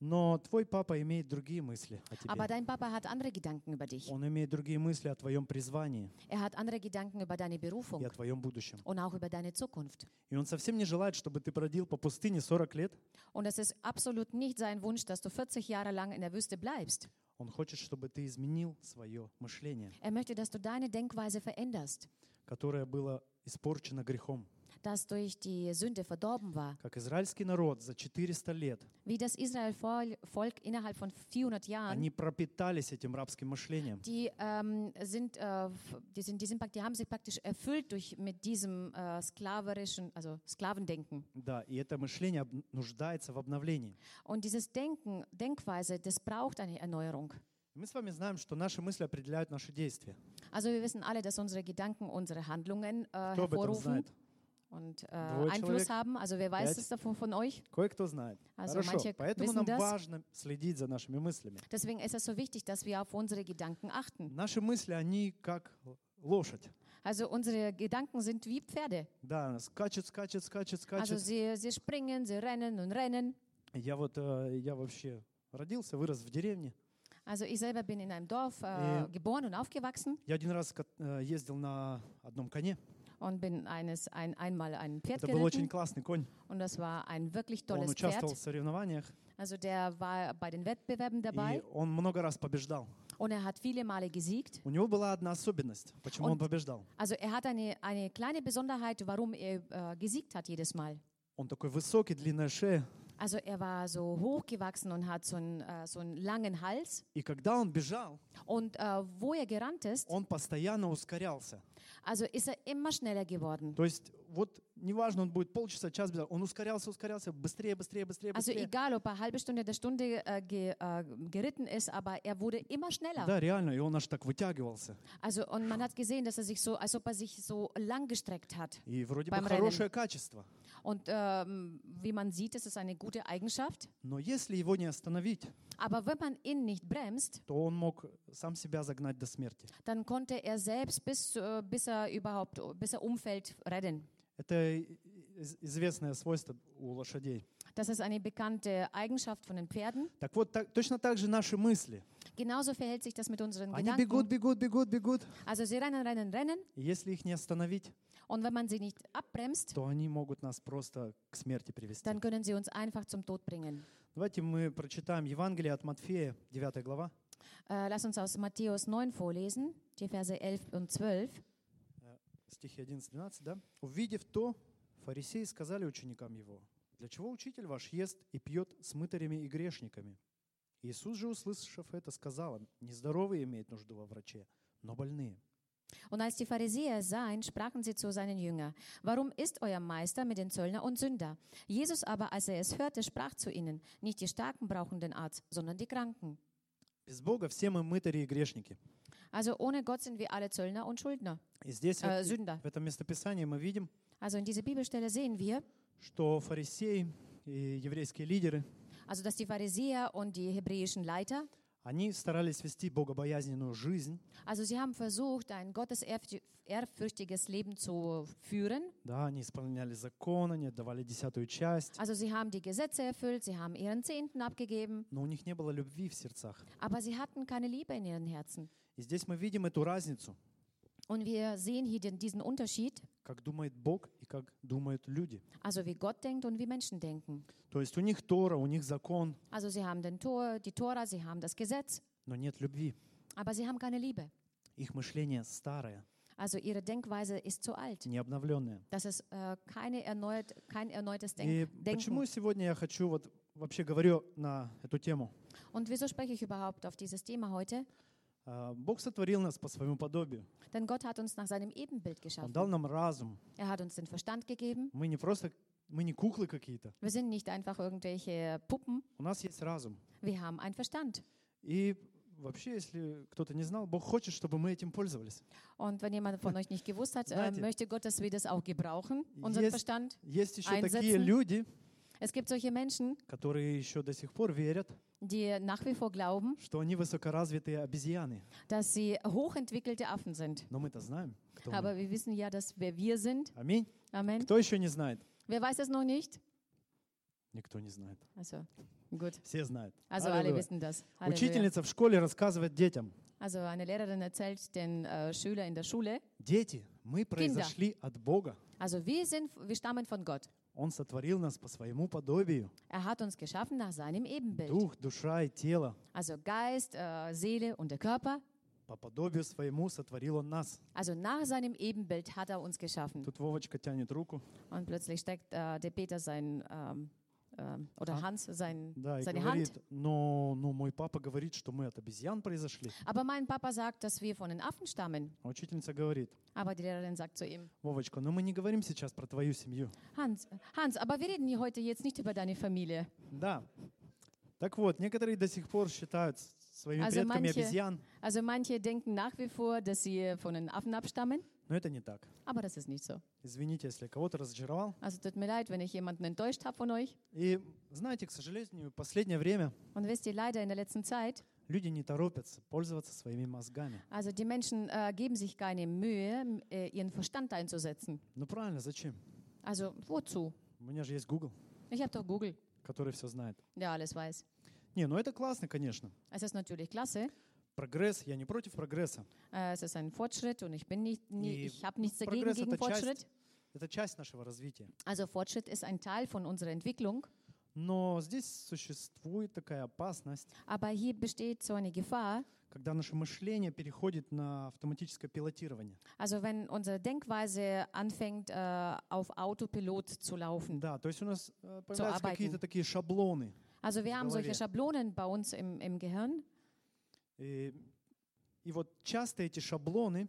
Speaker 1: Но твой папа имеет другие мысли о
Speaker 2: Aber
Speaker 1: тебе.
Speaker 2: dein Papa hat andere Gedanken über dich.
Speaker 1: Он имеет другие мысли о твоем призвании
Speaker 2: Er hat andere Gedanken über deine
Speaker 1: и
Speaker 2: Berufung
Speaker 1: о твоем будущем.
Speaker 2: und auch über deine Zukunft.
Speaker 1: И он совсем не желает, чтобы ты бродил по пустыне 40 лет.
Speaker 2: Und es ist absolut nicht sein Wunsch, dass du 40 Jahre lang in der Wüste bleibst.
Speaker 1: Он хочет, чтобы ты изменил свое мышление,
Speaker 2: Er möchte, dass du deine Denkweise veränderst,
Speaker 1: которое было испорчено грехом.
Speaker 2: das durch die Sünde verdorben war.
Speaker 1: Как израильский народ за 400 лет,
Speaker 2: Wie das Israel-Volk innerhalb von 400 Jahren,
Speaker 1: они пропитались этим рабским мышлением.
Speaker 2: die, ähm, sind, äh, f- die, sind, die, sind, prakt- die haben sich praktisch erfüllt durch, mit diesem äh, sklaverischen, also Sklavendenken.
Speaker 1: Да, и это мышление об- нуждается в обновлении.
Speaker 2: Und dieses Denken, Denkweise, das braucht eine Erneuerung.
Speaker 1: Мы с вами знаем, что наши мысли определяют наши действия.
Speaker 2: Also wir wissen alle, dass unsere Gedanken unsere Handlungen äh,
Speaker 1: Кто об этом
Speaker 2: hervorrufen
Speaker 1: знает?
Speaker 2: und äh,
Speaker 1: Двое
Speaker 2: Einfluss
Speaker 1: человек.
Speaker 2: haben. Also wer weiß
Speaker 1: Пять.
Speaker 2: es davon von euch?
Speaker 1: Кое-кто знает.
Speaker 2: Also
Speaker 1: Хорошо,
Speaker 2: manche
Speaker 1: поэтому
Speaker 2: wissen
Speaker 1: нам
Speaker 2: das.
Speaker 1: важно следить за нашими мыслями.
Speaker 2: Deswegen ist es so wichtig, dass wir auf unsere Gedanken achten.
Speaker 1: Наши мысли, они как лошадь.
Speaker 2: Also unsere Gedanken sind wie Pferde.
Speaker 1: Да, скачет, скачет, скачет,
Speaker 2: Also
Speaker 1: скачет.
Speaker 2: sie, sie springen, sie rennen und rennen.
Speaker 1: Я вот, э, я вообще родился, вырос в деревне.
Speaker 2: Also ich selber bin in einem Dorf äh,
Speaker 1: Äh.
Speaker 2: geboren und aufgewachsen
Speaker 1: Я один раз кат- э, ездил на одном коне.
Speaker 2: und bin eines, ein, einmal ein Pferd
Speaker 1: Это был очень
Speaker 2: geritten
Speaker 1: классный конь.
Speaker 2: und das war ein wirklich
Speaker 1: Он
Speaker 2: tolles
Speaker 1: участвовал в
Speaker 2: Pferd.
Speaker 1: соревнованиях,
Speaker 2: Also der war bei den Wettbewerben
Speaker 1: и
Speaker 2: dabei
Speaker 1: он много раз побеждал.
Speaker 2: und er hat viele Male gesiegt.
Speaker 1: У него была одна особенность, почему он
Speaker 2: Und-
Speaker 1: побеждал.
Speaker 2: Also er hat eine, eine kleine Besonderheit, warum er äh, gesiegt hat jedes Mal.
Speaker 1: Он такой высокий, длинная шея.
Speaker 2: Also er war so hochgewachsen und hat so einen, äh, so einen langen Hals.
Speaker 1: И когда он бежал,
Speaker 2: Und äh, wo er gerannt ist,
Speaker 1: он постоянно ускорялся.
Speaker 2: also ist er immer schneller geworden.
Speaker 1: То есть вот неважно, он будет полчаса, час бежал, он ускорялся, ускорялся, быстрее, быстрее, быстрее,
Speaker 2: Also
Speaker 1: быстрее.
Speaker 2: egal, ob er halbe Stunde oder Stunde äh, ge, äh, geritten ist, aber er wurde immer schneller.
Speaker 1: Да, реально, и он аж так вытягивался.
Speaker 2: Also und man hat gesehen, dass er sich so, als ob er sich so lang gestreckt hat.
Speaker 1: И вроде бы
Speaker 2: Beim
Speaker 1: хорошее качество.
Speaker 2: Und ähm, wie man sieht, ist es eine gute Eigenschaft.
Speaker 1: Но если его не остановить,
Speaker 2: Aber wenn man ihn nicht bremst,
Speaker 1: то он мог сам себя загнать до смерти.
Speaker 2: dann konnte er selbst bis, äh, bis er überhaupt, bis er umfällt, retten.
Speaker 1: Это из- известное свойство у лошадей.
Speaker 2: Das ist eine bekannte Eigenschaft von den Pferden.
Speaker 1: Так вот, так- точно так же наши мысли.
Speaker 2: Genauso verhält sich das mit unseren
Speaker 1: Они бегут,
Speaker 2: Gedanken.
Speaker 1: бегут, бегут, бегут.
Speaker 2: Also sie rennen, rennen, rennen.
Speaker 1: И если их не остановить,
Speaker 2: Und wenn man sie nicht abbremst,
Speaker 1: то они могут нас просто к смерти привести.
Speaker 2: dann können sie uns einfach zum Tod bringen.
Speaker 1: Давайте мы прочитаем Евангелие от Матфея, 9 глава,
Speaker 2: Äh, lass uns aus Matthäus 9 vorlesen, die Verse 11 und 12.
Speaker 1: стихи 11-12. Да? «Увидев то, фарисеи сказали ученикам его, «Для чего учитель ваш ест и пьет с мытарями и грешниками?» Иисус же, услышав это, сказал им, «Нездоровые имеют нужду во враче, но больные».
Speaker 2: Und als die Pharisäer sahen, sprachen sie zu seinen Jüngern, warum ist euer Meister mit den Zöllner und Sünder? Jesus aber, als er es hörte, sprach zu ihnen, nicht die Starken brauchen den Arzt, sondern die Kranken.
Speaker 1: Без Бога все мы мытари и грешники.
Speaker 2: Also ohne Gott sind wir alle Zöllner und Schuldner,
Speaker 1: И здесь
Speaker 2: äh,
Speaker 1: вот
Speaker 2: Sünder.
Speaker 1: в этом местописании мы видим,
Speaker 2: Also in dieser Bibelstelle sehen wir,
Speaker 1: что фарисеи и еврейские лидеры,
Speaker 2: also dass die Pharisäer und die hebräischen Leiter,
Speaker 1: они старались вести богобоязненную жизнь,
Speaker 2: also sie haben versucht, ein gottesehrfürchtiges Leben zu führen.
Speaker 1: да, они исполняли закон, они отдавали десятую часть,
Speaker 2: Also sie haben die Gesetze erfüllt, sie haben ihren Zehnten abgegeben,
Speaker 1: но у них не было любви в сердцах.
Speaker 2: aber sie hatten keine Liebe in ihren Herzen.
Speaker 1: И здесь мы видим эту разницу,
Speaker 2: Und wir sehen hier den, diesen Unterschied,
Speaker 1: как думает Бог и как думают люди.
Speaker 2: also wie Gott denkt und wie Menschen denken.
Speaker 1: То есть у них Тора, у них закон,
Speaker 2: Also sie haben den Tor, die Tora, sie haben das Gesetz,
Speaker 1: но нет любви.
Speaker 2: aber sie haben keine Liebe.
Speaker 1: Их мышление старое,
Speaker 2: Also ihre Denkweise ist zu alt.
Speaker 1: не обновленное.
Speaker 2: Das ist äh, keine erneuert, kein erneutes
Speaker 1: И
Speaker 2: Denk
Speaker 1: почему
Speaker 2: Denken.
Speaker 1: сегодня я хочу, вот вообще говорю на эту тему.
Speaker 2: Und wieso spreche ich überhaupt auf dieses Thema heute?
Speaker 1: А, Бог сотворил нас по своему подобию.
Speaker 2: Denn Gott hat uns nach seinem Ebenbild
Speaker 1: Он
Speaker 2: geschaffen.
Speaker 1: дал нам разум.
Speaker 2: Er hat uns den Verstand gegeben.
Speaker 1: Мы не просто, мы не куклы какие-то.
Speaker 2: Wir sind nicht einfach irgendwelche Puppen.
Speaker 1: У нас есть разум.
Speaker 2: Wir haben einen Verstand.
Speaker 1: И вообще, если кто-то не знал, Бог хочет, чтобы мы этим пользовались.
Speaker 2: Und wenn jemand von euch nicht gewusst hat, äh,
Speaker 1: Знаете,
Speaker 2: möchte Gott, dass wir das auch gebrauchen, unseren
Speaker 1: есть,
Speaker 2: Verstand.
Speaker 1: есть еще
Speaker 2: Einsetzen.
Speaker 1: такие люди,
Speaker 2: Es gibt solche Menschen,
Speaker 1: которые еще до сих пор верят,
Speaker 2: die nach wie vor glauben,
Speaker 1: что они высокоразвитые обезьяны.
Speaker 2: dass sie hochentwickelte Affen sind.
Speaker 1: Но мы-то знаем, кто мы.
Speaker 2: Aber wir wissen ja, dass wer wir sind.
Speaker 1: Аминь.
Speaker 2: Amen.
Speaker 1: Кто еще не знает?
Speaker 2: Wer weiß es noch nicht?
Speaker 1: Никто не знает.
Speaker 2: Also, gut.
Speaker 1: Все знают.
Speaker 2: Also alle
Speaker 1: Аллилуйя.
Speaker 2: wissen das. Halleluja.
Speaker 1: Учительница в школе рассказывает детям.
Speaker 2: Also eine Lehrerin erzählt den äh, Schülern in der Schule,
Speaker 1: Дети, мы произошли от Бога.
Speaker 2: also wir sind, wir stammen von Gott.
Speaker 1: Он сотворил нас по своему подобию.
Speaker 2: Er hat uns geschaffen nach seinem Ebenbild.
Speaker 1: Дух, душа и тело
Speaker 2: Also Geist, äh, Seele und der Körper
Speaker 1: по По подобию своему сотворил Он нас.
Speaker 2: Also nach seinem Ebenbild hat er uns geschaffen.
Speaker 1: Тут Вовочка тянет руку.
Speaker 2: Und plötzlich steckt äh, der Peter sein, ähm, ähm, oder. Hans sein,
Speaker 1: Да,
Speaker 2: seine
Speaker 1: говорит,
Speaker 2: Hand.
Speaker 1: но, но мой папа говорит, что мы от обезьян произошли.
Speaker 2: Aber mein Papa sagt, dass wir von den Affen stammen.
Speaker 1: А учительница говорит,
Speaker 2: Aber die Lehrerin sagt zu ihm,
Speaker 1: Вовочка, но мы не говорим сейчас про твою семью.
Speaker 2: Hans, Hans, aber wir reden heute jetzt nicht über deine Familie.
Speaker 1: Да. Так вот, некоторые до сих пор считают своими
Speaker 2: Also
Speaker 1: предками
Speaker 2: manche-
Speaker 1: обезьян,
Speaker 2: Also manche denken nach wie vor, dass sie von den Affen abstammen,
Speaker 1: но это не так.
Speaker 2: aber das ist nicht so.
Speaker 1: Извините, если кого-то разочаровал.
Speaker 2: Also tut mir leid, wenn ich jemanden enttäuscht habe von euch.
Speaker 1: И знаете, к сожалению, последнее время
Speaker 2: Und wisst ihr, leider in der letzten Zeit,
Speaker 1: люди не торопятся пользоваться своими мозгами.
Speaker 2: also die Menschen äh, geben sich keine Mühe, äh, ihren Verstand einzusetzen.
Speaker 1: Ну правильно, зачем?
Speaker 2: Also wozu?
Speaker 1: У меня же есть Google,
Speaker 2: Ich habe doch Google,
Speaker 1: который все знает.
Speaker 2: der alles weiß.
Speaker 1: Не, ну это классно, конечно.
Speaker 2: Es ist natürlich klasse.
Speaker 1: Прогресс, я не против прогресса.
Speaker 2: Äh, es ist ein Fortschritt und ich bin nicht, nie,
Speaker 1: Die
Speaker 2: ich habe nichts dagegen
Speaker 1: Прогресс
Speaker 2: gegen
Speaker 1: это
Speaker 2: Fortschritt.
Speaker 1: часть, это часть нашего развития.
Speaker 2: Also Fortschritt ist ein Teil von unserer Entwicklung.
Speaker 1: Но здесь существует такая опасность,
Speaker 2: Aber hier besteht so eine Gefahr,
Speaker 1: когда наше мышление переходит на автоматическое пилотирование.
Speaker 2: also wenn unsere Denkweise anfängt, äh, auf Autopilot zu laufen.
Speaker 1: Да, то есть у нас э, появляются
Speaker 2: arbeiten.
Speaker 1: какие-то такие шаблоны.
Speaker 2: Also wir haben solche
Speaker 1: голове.
Speaker 2: Schablonen bei uns im, im Gehirn
Speaker 1: И, и вот часто эти шаблоны,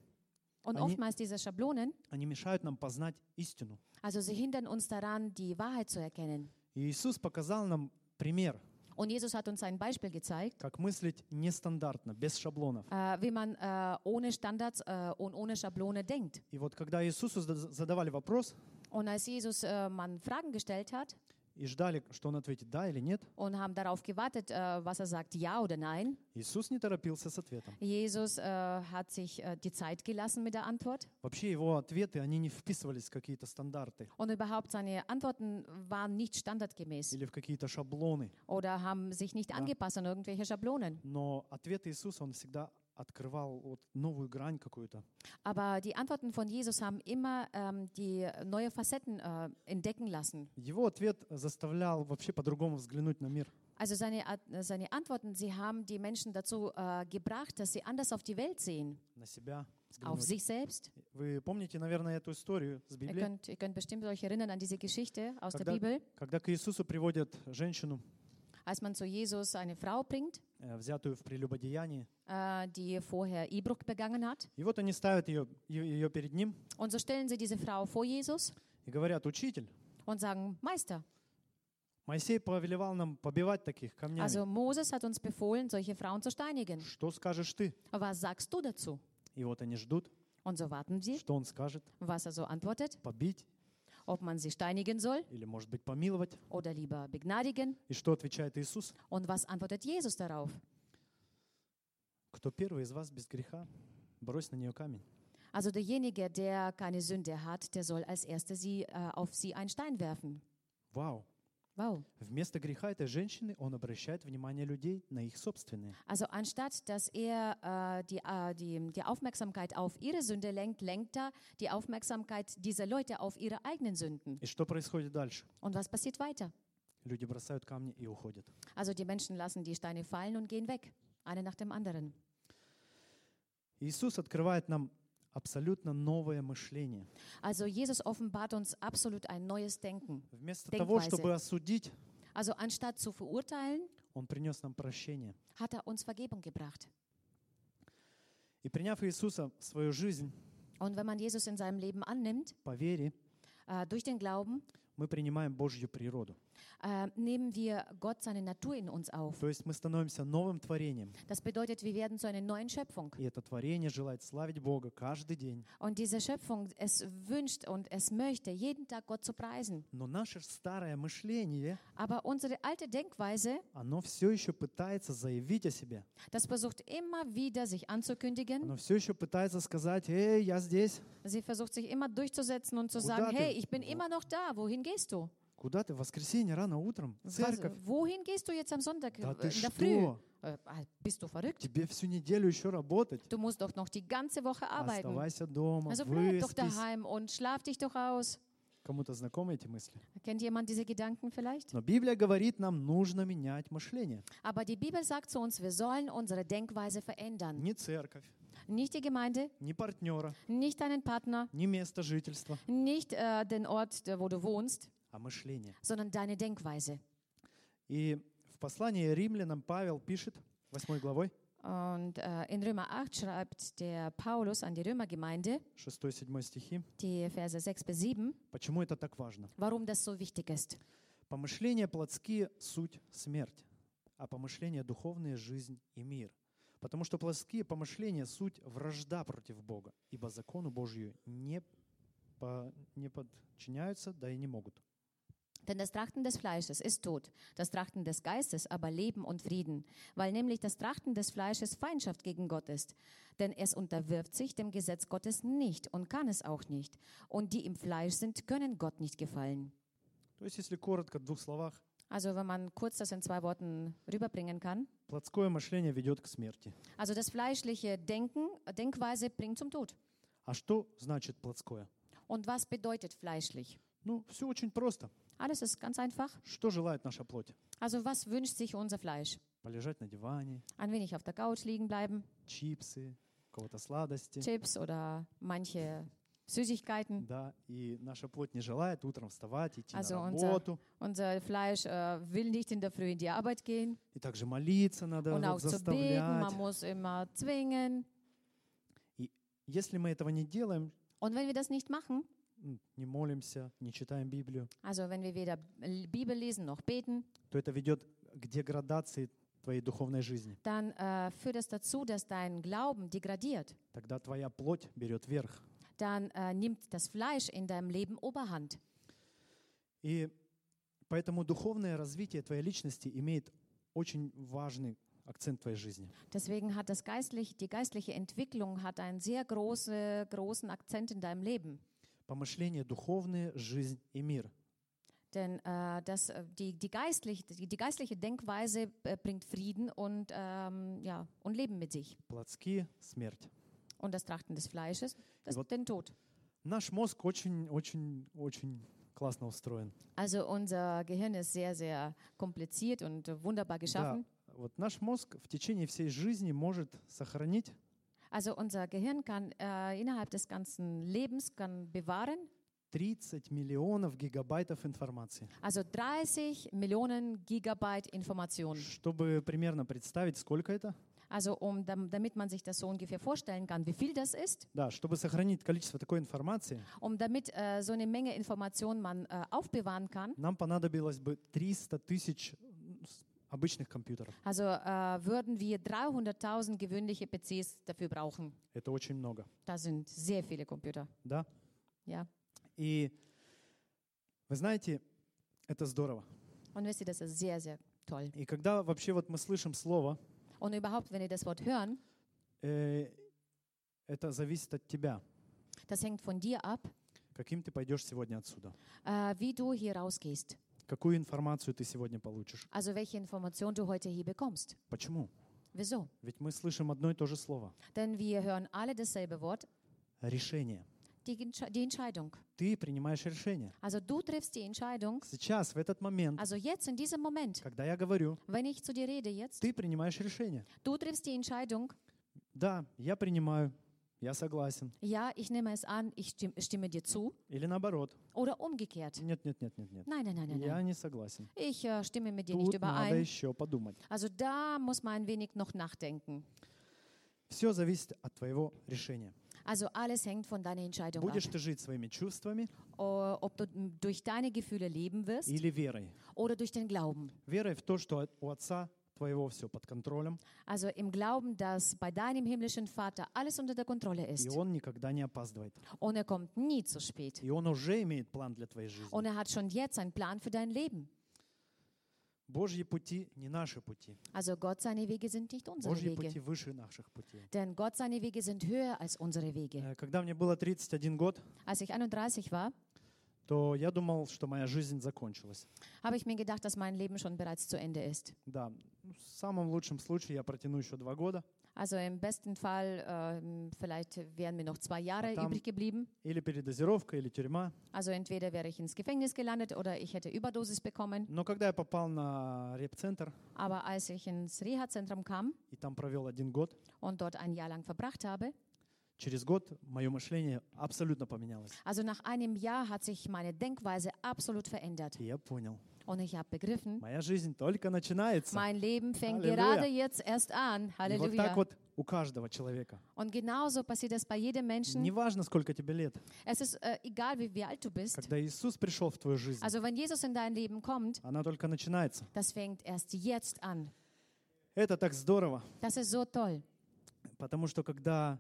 Speaker 2: und
Speaker 1: Они-
Speaker 2: oftmals diese Schablonen,
Speaker 1: они мешают нам познать истину.
Speaker 2: also sie hindern uns daran, die Wahrheit zu erkennen.
Speaker 1: И Иисус показал нам пример,
Speaker 2: Und Jesus hat uns ein Beispiel gezeigt,
Speaker 1: как мыслить нестандартно, без шаблонов.
Speaker 2: äh, wie man äh, ohne Standards äh, und ohne Schablone denkt.
Speaker 1: И вот когда Иисусу зада- задавали вопрос
Speaker 2: Und als Jesus äh, man Fragen gestellt hat
Speaker 1: и ждали, что он ответит «да» или «нет»,
Speaker 2: und haben darauf gewartet, äh, was er sagt, ja oder nein,
Speaker 1: Иисус не торопился с ответом.
Speaker 2: Jesus äh, hat sich äh, die Zeit gelassen mit der Antwort.
Speaker 1: Вообще его ответы, они не вписывались в какие-то стандарты
Speaker 2: Und überhaupt seine Antworten waren nicht standardgemäß
Speaker 1: или в какие-то шаблоны.
Speaker 2: oder haben sich nicht
Speaker 1: Ja.
Speaker 2: angepasst an irgendwelche Schablonen.
Speaker 1: Но ответы Иисуса, он всегда открывал вот новую грань какую-то.
Speaker 2: Aber die Antworten von Jesus haben immer ähm, die neue Facetten äh, entdecken lassen.
Speaker 1: Его ответ заставлял вообще по-другому взглянуть на мир.
Speaker 2: Also seine, At- äh, seine Antworten, sie haben die Menschen dazu äh, gebracht, dass sie anders auf die Welt sehen,
Speaker 1: на себя
Speaker 2: auf
Speaker 1: взглянуть.
Speaker 2: sich selbst.
Speaker 1: Вы помните, наверное, эту историю с
Speaker 2: Ihr
Speaker 1: Библии,
Speaker 2: könnt, ihr könnt bestimmt euch erinnern an diese Geschichte aus der
Speaker 1: когда,
Speaker 2: Bibel,
Speaker 1: когда к Иисусу приводят женщину,
Speaker 2: als man zu Jesus eine Frau bringt,
Speaker 1: э, взятую в прелюбодеянии.
Speaker 2: äh, die vorher Ehebruch begangen hat.
Speaker 1: И вот они ставят ее, ее, ее перед ним
Speaker 2: Und so stellen sie diese Frau vor Jesus
Speaker 1: и говорят, учитель,
Speaker 2: und sagen, Meister,
Speaker 1: Моисей повелевал нам побивать таких камнями.
Speaker 2: also Moses hat uns befohlen, solche Frauen zu steinigen.
Speaker 1: Что скажешь ты?
Speaker 2: Was sagst du dazu?
Speaker 1: И вот они ждут,
Speaker 2: Und so warten sie,
Speaker 1: что он скажет.
Speaker 2: was er so antwortet,
Speaker 1: Побить
Speaker 2: ob man sie steinigen soll
Speaker 1: или, может быть, помиловать.
Speaker 2: oder lieber begnadigen.
Speaker 1: И что отвечает Иисус?
Speaker 2: Und was antwortet Jesus darauf?
Speaker 1: Кто первый из вас без греха, брось на нее камень.
Speaker 2: Also derjenige, der keine Sünde hat, der soll als erster sie, äh, auf sie einen Stein werfen.
Speaker 1: Вау!
Speaker 2: Wow.
Speaker 1: Вместо греха этой женщины он обращает внимание людей на их собственные.
Speaker 2: Also anstatt, dass er äh, die, äh, die, die Aufmerksamkeit auf ihre Sünde lenkt, lenkt er die Aufmerksamkeit dieser Leute auf ihre eigenen Sünden.
Speaker 1: И что происходит дальше?
Speaker 2: Und was passiert weiter?
Speaker 1: Люди бросают камни и уходят.
Speaker 2: Also die Menschen lassen die Steine fallen und gehen weg, eine nach dem anderen.
Speaker 1: Иисус открывает нам абсолютно новое мышление.
Speaker 2: Also Jesus offenbart uns absolut ein neues Denken.
Speaker 1: Вместо того,
Speaker 2: Denkweise.
Speaker 1: чтобы осудить,
Speaker 2: Also anstatt zu verurteilen,
Speaker 1: Он принес нам прощение.
Speaker 2: hat er uns Vergebung gebracht.
Speaker 1: И приняв Иисуса в свою жизнь
Speaker 2: Und wenn man Jesus in seinem Leben annimmt,
Speaker 1: по вере,
Speaker 2: äh, durch den Glauben,
Speaker 1: мы принимаем Божью природу.
Speaker 2: äh, nehmen wir Gott seine Natur in uns auf.
Speaker 1: То есть мы становимся новым творением.
Speaker 2: Das bedeutet, wir werden zu einer neuen Schöpfung.
Speaker 1: И это творение желает славить Бога каждый день.
Speaker 2: Und diese Schöpfung, es wünscht und es möchte, jeden Tag Gott zu preisen.
Speaker 1: Но наше старое мышление,
Speaker 2: Aber unsere alte Denkweise,
Speaker 1: оно все еще пытается заявить о себе.
Speaker 2: das versucht immer wieder sich anzukündigen.
Speaker 1: Оно все еще пытается сказать, эй, я здесь.
Speaker 2: Sie versucht sich immer durchzusetzen und zu
Speaker 1: Wo
Speaker 2: sagen,
Speaker 1: da
Speaker 2: hey,
Speaker 1: denn?
Speaker 2: ich bin
Speaker 1: Wo-
Speaker 2: immer noch da, wohin gehst du?
Speaker 1: Куда ты? В воскресенье рано утром.
Speaker 2: Was,
Speaker 1: Церковь.
Speaker 2: wohin gehst du jetzt am Sonntag
Speaker 1: Да
Speaker 2: äh,
Speaker 1: ты
Speaker 2: in der Früh?
Speaker 1: что?
Speaker 2: Äh, ah, bist du verrückt?
Speaker 1: Тебе всю неделю еще работать.
Speaker 2: Du musst doch noch die ganze Woche arbeiten.
Speaker 1: Оставайся дома,
Speaker 2: Also bleib doch
Speaker 1: выспись.
Speaker 2: daheim und schlaf dich doch aus.
Speaker 1: Кому-то знакомы эти мысли?
Speaker 2: Kennt jemand diese Gedanken vielleicht?
Speaker 1: Но Библия говорит нам, нужно менять мышление.
Speaker 2: Aber die Bibel sagt zu uns, wir sollen unsere Denkweise verändern.
Speaker 1: Не церковь,
Speaker 2: Nicht die Gemeinde,
Speaker 1: ни партнера,
Speaker 2: nicht deinen Partner,
Speaker 1: ни место жительства,
Speaker 2: nicht äh, den Ort, der- wo du wohnst,
Speaker 1: а мышление.
Speaker 2: sondern deine Denkweise.
Speaker 1: И в послании римлянам Павел пишет, 8 главой,
Speaker 2: Und äh, in Römer 8 schreibt der Paulus an die Römergemeinde,
Speaker 1: 6-7 стихи,
Speaker 2: die Verse 6 bis 7,
Speaker 1: почему это так важно.
Speaker 2: warum das so wichtig ist.
Speaker 1: Помышления плотские – суть смерть, а помышления духовные – жизнь и мир. Потому что плотские помышления – суть вражда против Бога, ибо закону Божию не, по- не подчиняются, да и не могут.
Speaker 2: Denn das Trachten des Fleisches ist Tod, das Trachten des Geistes aber Leben und Frieden, weil nämlich das Trachten des Fleisches Feindschaft gegen Gott ist. Denn es unterwirft sich dem Gesetz Gottes nicht und kann es auch nicht. Und die im Fleisch sind, können Gott nicht gefallen.
Speaker 1: То есть, если коротко, в двух словах,
Speaker 2: Also wenn man kurz das in zwei Worten rüberbringen kann.
Speaker 1: плотское мышление ведет к смерти.
Speaker 2: Also das fleischliche Denken, Denkweise bringt zum Tod.
Speaker 1: А что значит плотское?
Speaker 2: Und was bedeutet fleischlich?
Speaker 1: Ну, все очень просто.
Speaker 2: Alles ist ganz einfach.
Speaker 1: Что желает наша плоть?
Speaker 2: Also was wünscht sich unser Fleisch?
Speaker 1: Полежать на диване,
Speaker 2: Ein wenig auf der Couch liegen bleiben,
Speaker 1: чипсы, кого-то сладости.
Speaker 2: Chips oder manche Süßigkeiten.
Speaker 1: Да, и наша плоть не желает утром вставать, идти
Speaker 2: Also
Speaker 1: на
Speaker 2: unser-
Speaker 1: работу.
Speaker 2: Unser Fleisch äh, will nicht in der Früh in die Arbeit gehen
Speaker 1: И также молиться надо
Speaker 2: und
Speaker 1: вот
Speaker 2: auch zu beten. Man
Speaker 1: заставлять.
Speaker 2: muss immer zwingen.
Speaker 1: Если мы этого не делаем,
Speaker 2: Und wenn wir das nicht machen,
Speaker 1: м, не молимся, не читаем Библию,
Speaker 2: also wenn wir weder Bibel lesen noch beten,
Speaker 1: то это ведет к деградации твоей духовной жизни.
Speaker 2: dann äh, führt das dazu, dass dein Glauben degradiert.
Speaker 1: Тогда твоя плоть берет верх.
Speaker 2: Dann äh, nimmt das Fleisch in deinem Leben Oberhand.
Speaker 1: И поэтому духовное развитие твоей личности имеет очень важный акцент в твоей жизни.
Speaker 2: Deswegen hat das geistlich, die geistliche Entwicklung hat einen sehr große, großen Akzent in deinem Leben.
Speaker 1: Помышления духовные, жизнь и мир.
Speaker 2: Denn äh, das, äh, die, die, geistlich, die, die geistliche Denkweise äh, bringt Frieden und, ähm, ja, und Leben mit sich.
Speaker 1: Плотские – смерть.
Speaker 2: Und das Trachten des Fleisches, das,
Speaker 1: Вот-
Speaker 2: den Tod.
Speaker 1: Наш мозг очень, очень, очень классно устроен.
Speaker 2: Also unser Gehirn ist sehr, sehr kompliziert und äh, wunderbar geschaffen.
Speaker 1: Да, вот наш мозг в течение всей жизни может сохранить
Speaker 2: Also unser Gehirn kann äh, innerhalb des ganzen Lebens kann bewahren,
Speaker 1: 30 миллионов гигабайтов информации.
Speaker 2: also 30 Millionen Gigabyte Informationen.
Speaker 1: Чтобы примерно представить, сколько это,
Speaker 2: Also um, dam- damit man sich das so ungefähr vorstellen kann, wie viel das ist,
Speaker 1: да, чтобы сохранить количество такой информации,
Speaker 2: um damit äh, so eine Menge Informationen man äh, aufbewahren kann,
Speaker 1: нам понадобилось бы 300 тысяч м, с- обычных компьютеров.
Speaker 2: also äh, würden wir 300.000 gewöhnliche PCs dafür brauchen.
Speaker 1: Это очень много,
Speaker 2: Das sind sehr viele Computer.
Speaker 1: да?
Speaker 2: Ja.
Speaker 1: И вы знаете, это здорово.
Speaker 2: Und wisst ihr, das ist sehr, sehr toll.
Speaker 1: И когда вообще вот мы слышим слово,
Speaker 2: Und überhaupt, wenn ihr das Wort hören,
Speaker 1: э, это зависит от тебя,
Speaker 2: das hängt von dir ab,
Speaker 1: каким ты пойдешь сегодня отсюда,
Speaker 2: äh, wie du hier rausgehst.
Speaker 1: Какую информацию ты сегодня получишь.
Speaker 2: Also welche Information du heute hier bekommst.
Speaker 1: Почему?
Speaker 2: Wieso?
Speaker 1: Ведь мы слышим одно и то же слово.
Speaker 2: Denn wir hören alle dasselbe Wort,
Speaker 1: Решение.
Speaker 2: die, die Entscheidung.
Speaker 1: Ты принимаешь решение.
Speaker 2: Also du triffst die Entscheidung.
Speaker 1: Сейчас, в этот момент,
Speaker 2: Also jetzt, in diesem Moment,
Speaker 1: когда я говорю,
Speaker 2: wenn ich zu dir rede jetzt,
Speaker 1: ты принимаешь решение.
Speaker 2: du triffst die Entscheidung,
Speaker 1: Да, я принимаю, я согласен.
Speaker 2: ja, ich nehme es an, ich stimme, stimme dir zu.
Speaker 1: Или наоборот.
Speaker 2: Oder umgekehrt.
Speaker 1: Нет, нет, нет, нет, нет.
Speaker 2: Nein, nein, nein, nein.
Speaker 1: Я
Speaker 2: nein.
Speaker 1: не согласен.
Speaker 2: Ich äh, stimme mit dir nicht
Speaker 1: Тут надо
Speaker 2: überein.
Speaker 1: еще подумать.
Speaker 2: Also da muss man ein wenig noch nachdenken.
Speaker 1: Все зависит от твоего решения.
Speaker 2: Also alles hängt von deiner Entscheidung
Speaker 1: Будешь
Speaker 2: ab.
Speaker 1: ты жить своими чувствами
Speaker 2: O- Ob du m, durch deine Gefühle leben wirst
Speaker 1: или верой?
Speaker 2: oder durch den Glauben.
Speaker 1: Верой в то, что от- у Отца твоего все под контролем,
Speaker 2: Also im Glauben, dass bei deinem himmlischen Vater alles unter der Kontrolle
Speaker 1: и
Speaker 2: ist.
Speaker 1: Он никогда не опаздывает.
Speaker 2: Und er kommt nie zu spät.
Speaker 1: И Он уже имеет план для твоей жизни.
Speaker 2: Und er hat schon jetzt einen Plan für dein Leben.
Speaker 1: Божьи пути не наши пути.
Speaker 2: Also Gott, seine Wege sind nicht unsere
Speaker 1: Божьи
Speaker 2: Wege.
Speaker 1: пути выше наших путей.
Speaker 2: Denn Gott, seine Wege sind höher als unsere Wege.
Speaker 1: Э, Когда мне было 31 год,
Speaker 2: Als ich 31 war,
Speaker 1: то я думал, что моя жизнь закончилась.
Speaker 2: habe ich mir gedacht, dass mein Leben schon bereits zu Ende ist.
Speaker 1: Да, ну, в самом лучшем случае я протяну еще два года
Speaker 2: Also im besten Fall, ähm, vielleicht wären mir noch zwei Jahre
Speaker 1: Verdammt.
Speaker 2: übrig geblieben.
Speaker 1: или передозировка, или тюрьма.
Speaker 2: Also entweder wäre ich ins Gefängnis gelandet oder ich hätte Überdosis bekommen.
Speaker 1: Но когда я попал на реп-центр
Speaker 2: Aber als ich ins Reha-Zentrum kam
Speaker 1: и там провел один год,
Speaker 2: und dort ein Jahr lang verbracht habe,
Speaker 1: через год мое мышление абсолютно поменялось.
Speaker 2: also nach einem Jahr hat sich meine Denkweise absolut verändert.
Speaker 1: И я понял,
Speaker 2: Und ich habe begriffen,
Speaker 1: моя жизнь только начинается.
Speaker 2: mein Leben fängt
Speaker 1: Halleluja.
Speaker 2: gerade jetzt erst an.
Speaker 1: И вот так
Speaker 2: Halleluja.
Speaker 1: вот у каждого человека.
Speaker 2: Und genauso passiert es bei jedem Menschen.
Speaker 1: Неважно, сколько тебе лет.
Speaker 2: Es ist äh, egal, wie, wie alt du bist.
Speaker 1: Когда Иисус пришел в твою жизнь,
Speaker 2: Also wenn Jesus in dein Leben kommt,
Speaker 1: она только начинается.
Speaker 2: das fängt erst jetzt an.
Speaker 1: Это так здорово,
Speaker 2: Das ist so toll.
Speaker 1: потому что когда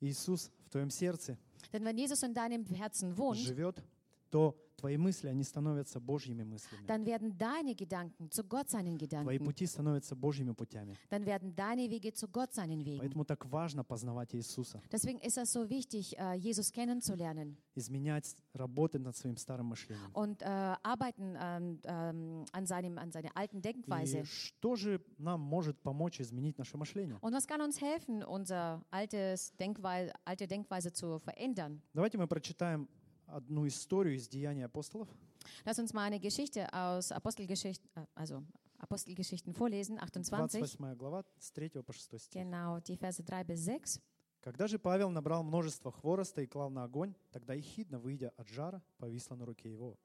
Speaker 1: Иисус в твоем сердце
Speaker 2: Denn wenn Jesus in deinem Herzen wohnt,
Speaker 1: живет, то твои мысли, они становятся Божьими мыслями.
Speaker 2: dann werden deine Gedanken zu Gott seinen
Speaker 1: Твои
Speaker 2: Gedanken.
Speaker 1: пути становятся Божьими путями.
Speaker 2: Dann werden deine Wege zu Gott seinen Wegen.
Speaker 1: Поэтому так важно познавать Иисуса,
Speaker 2: Deswegen ist es so wichtig, äh, Jesus kennenzulernen
Speaker 1: изменять, работать над своим старым мышлением.
Speaker 2: und äh, arbeiten ähm, ähm, an, seinem, an seiner alten Denkweise.
Speaker 1: И что же нам может помочь изменить наше мышление?
Speaker 2: Und was kann uns helfen, unsere altes Denkweise, alte Denkweise zu verändern?
Speaker 1: Давайте мы прочитаем одну историю из Деяний апостолов,
Speaker 2: Lass uns mal eine Geschichte aus Apostelgeschichten, äh, also Apostelgeschichten vorlesen, 28.
Speaker 1: 28 глава, с 3 по 6 стих.
Speaker 2: Genau, die Verse 3 bis 6.
Speaker 1: Когда же Павел набрал множество хвороста и клал на огонь, тогда Ехидна, выйдя от жара, повисла на руке его.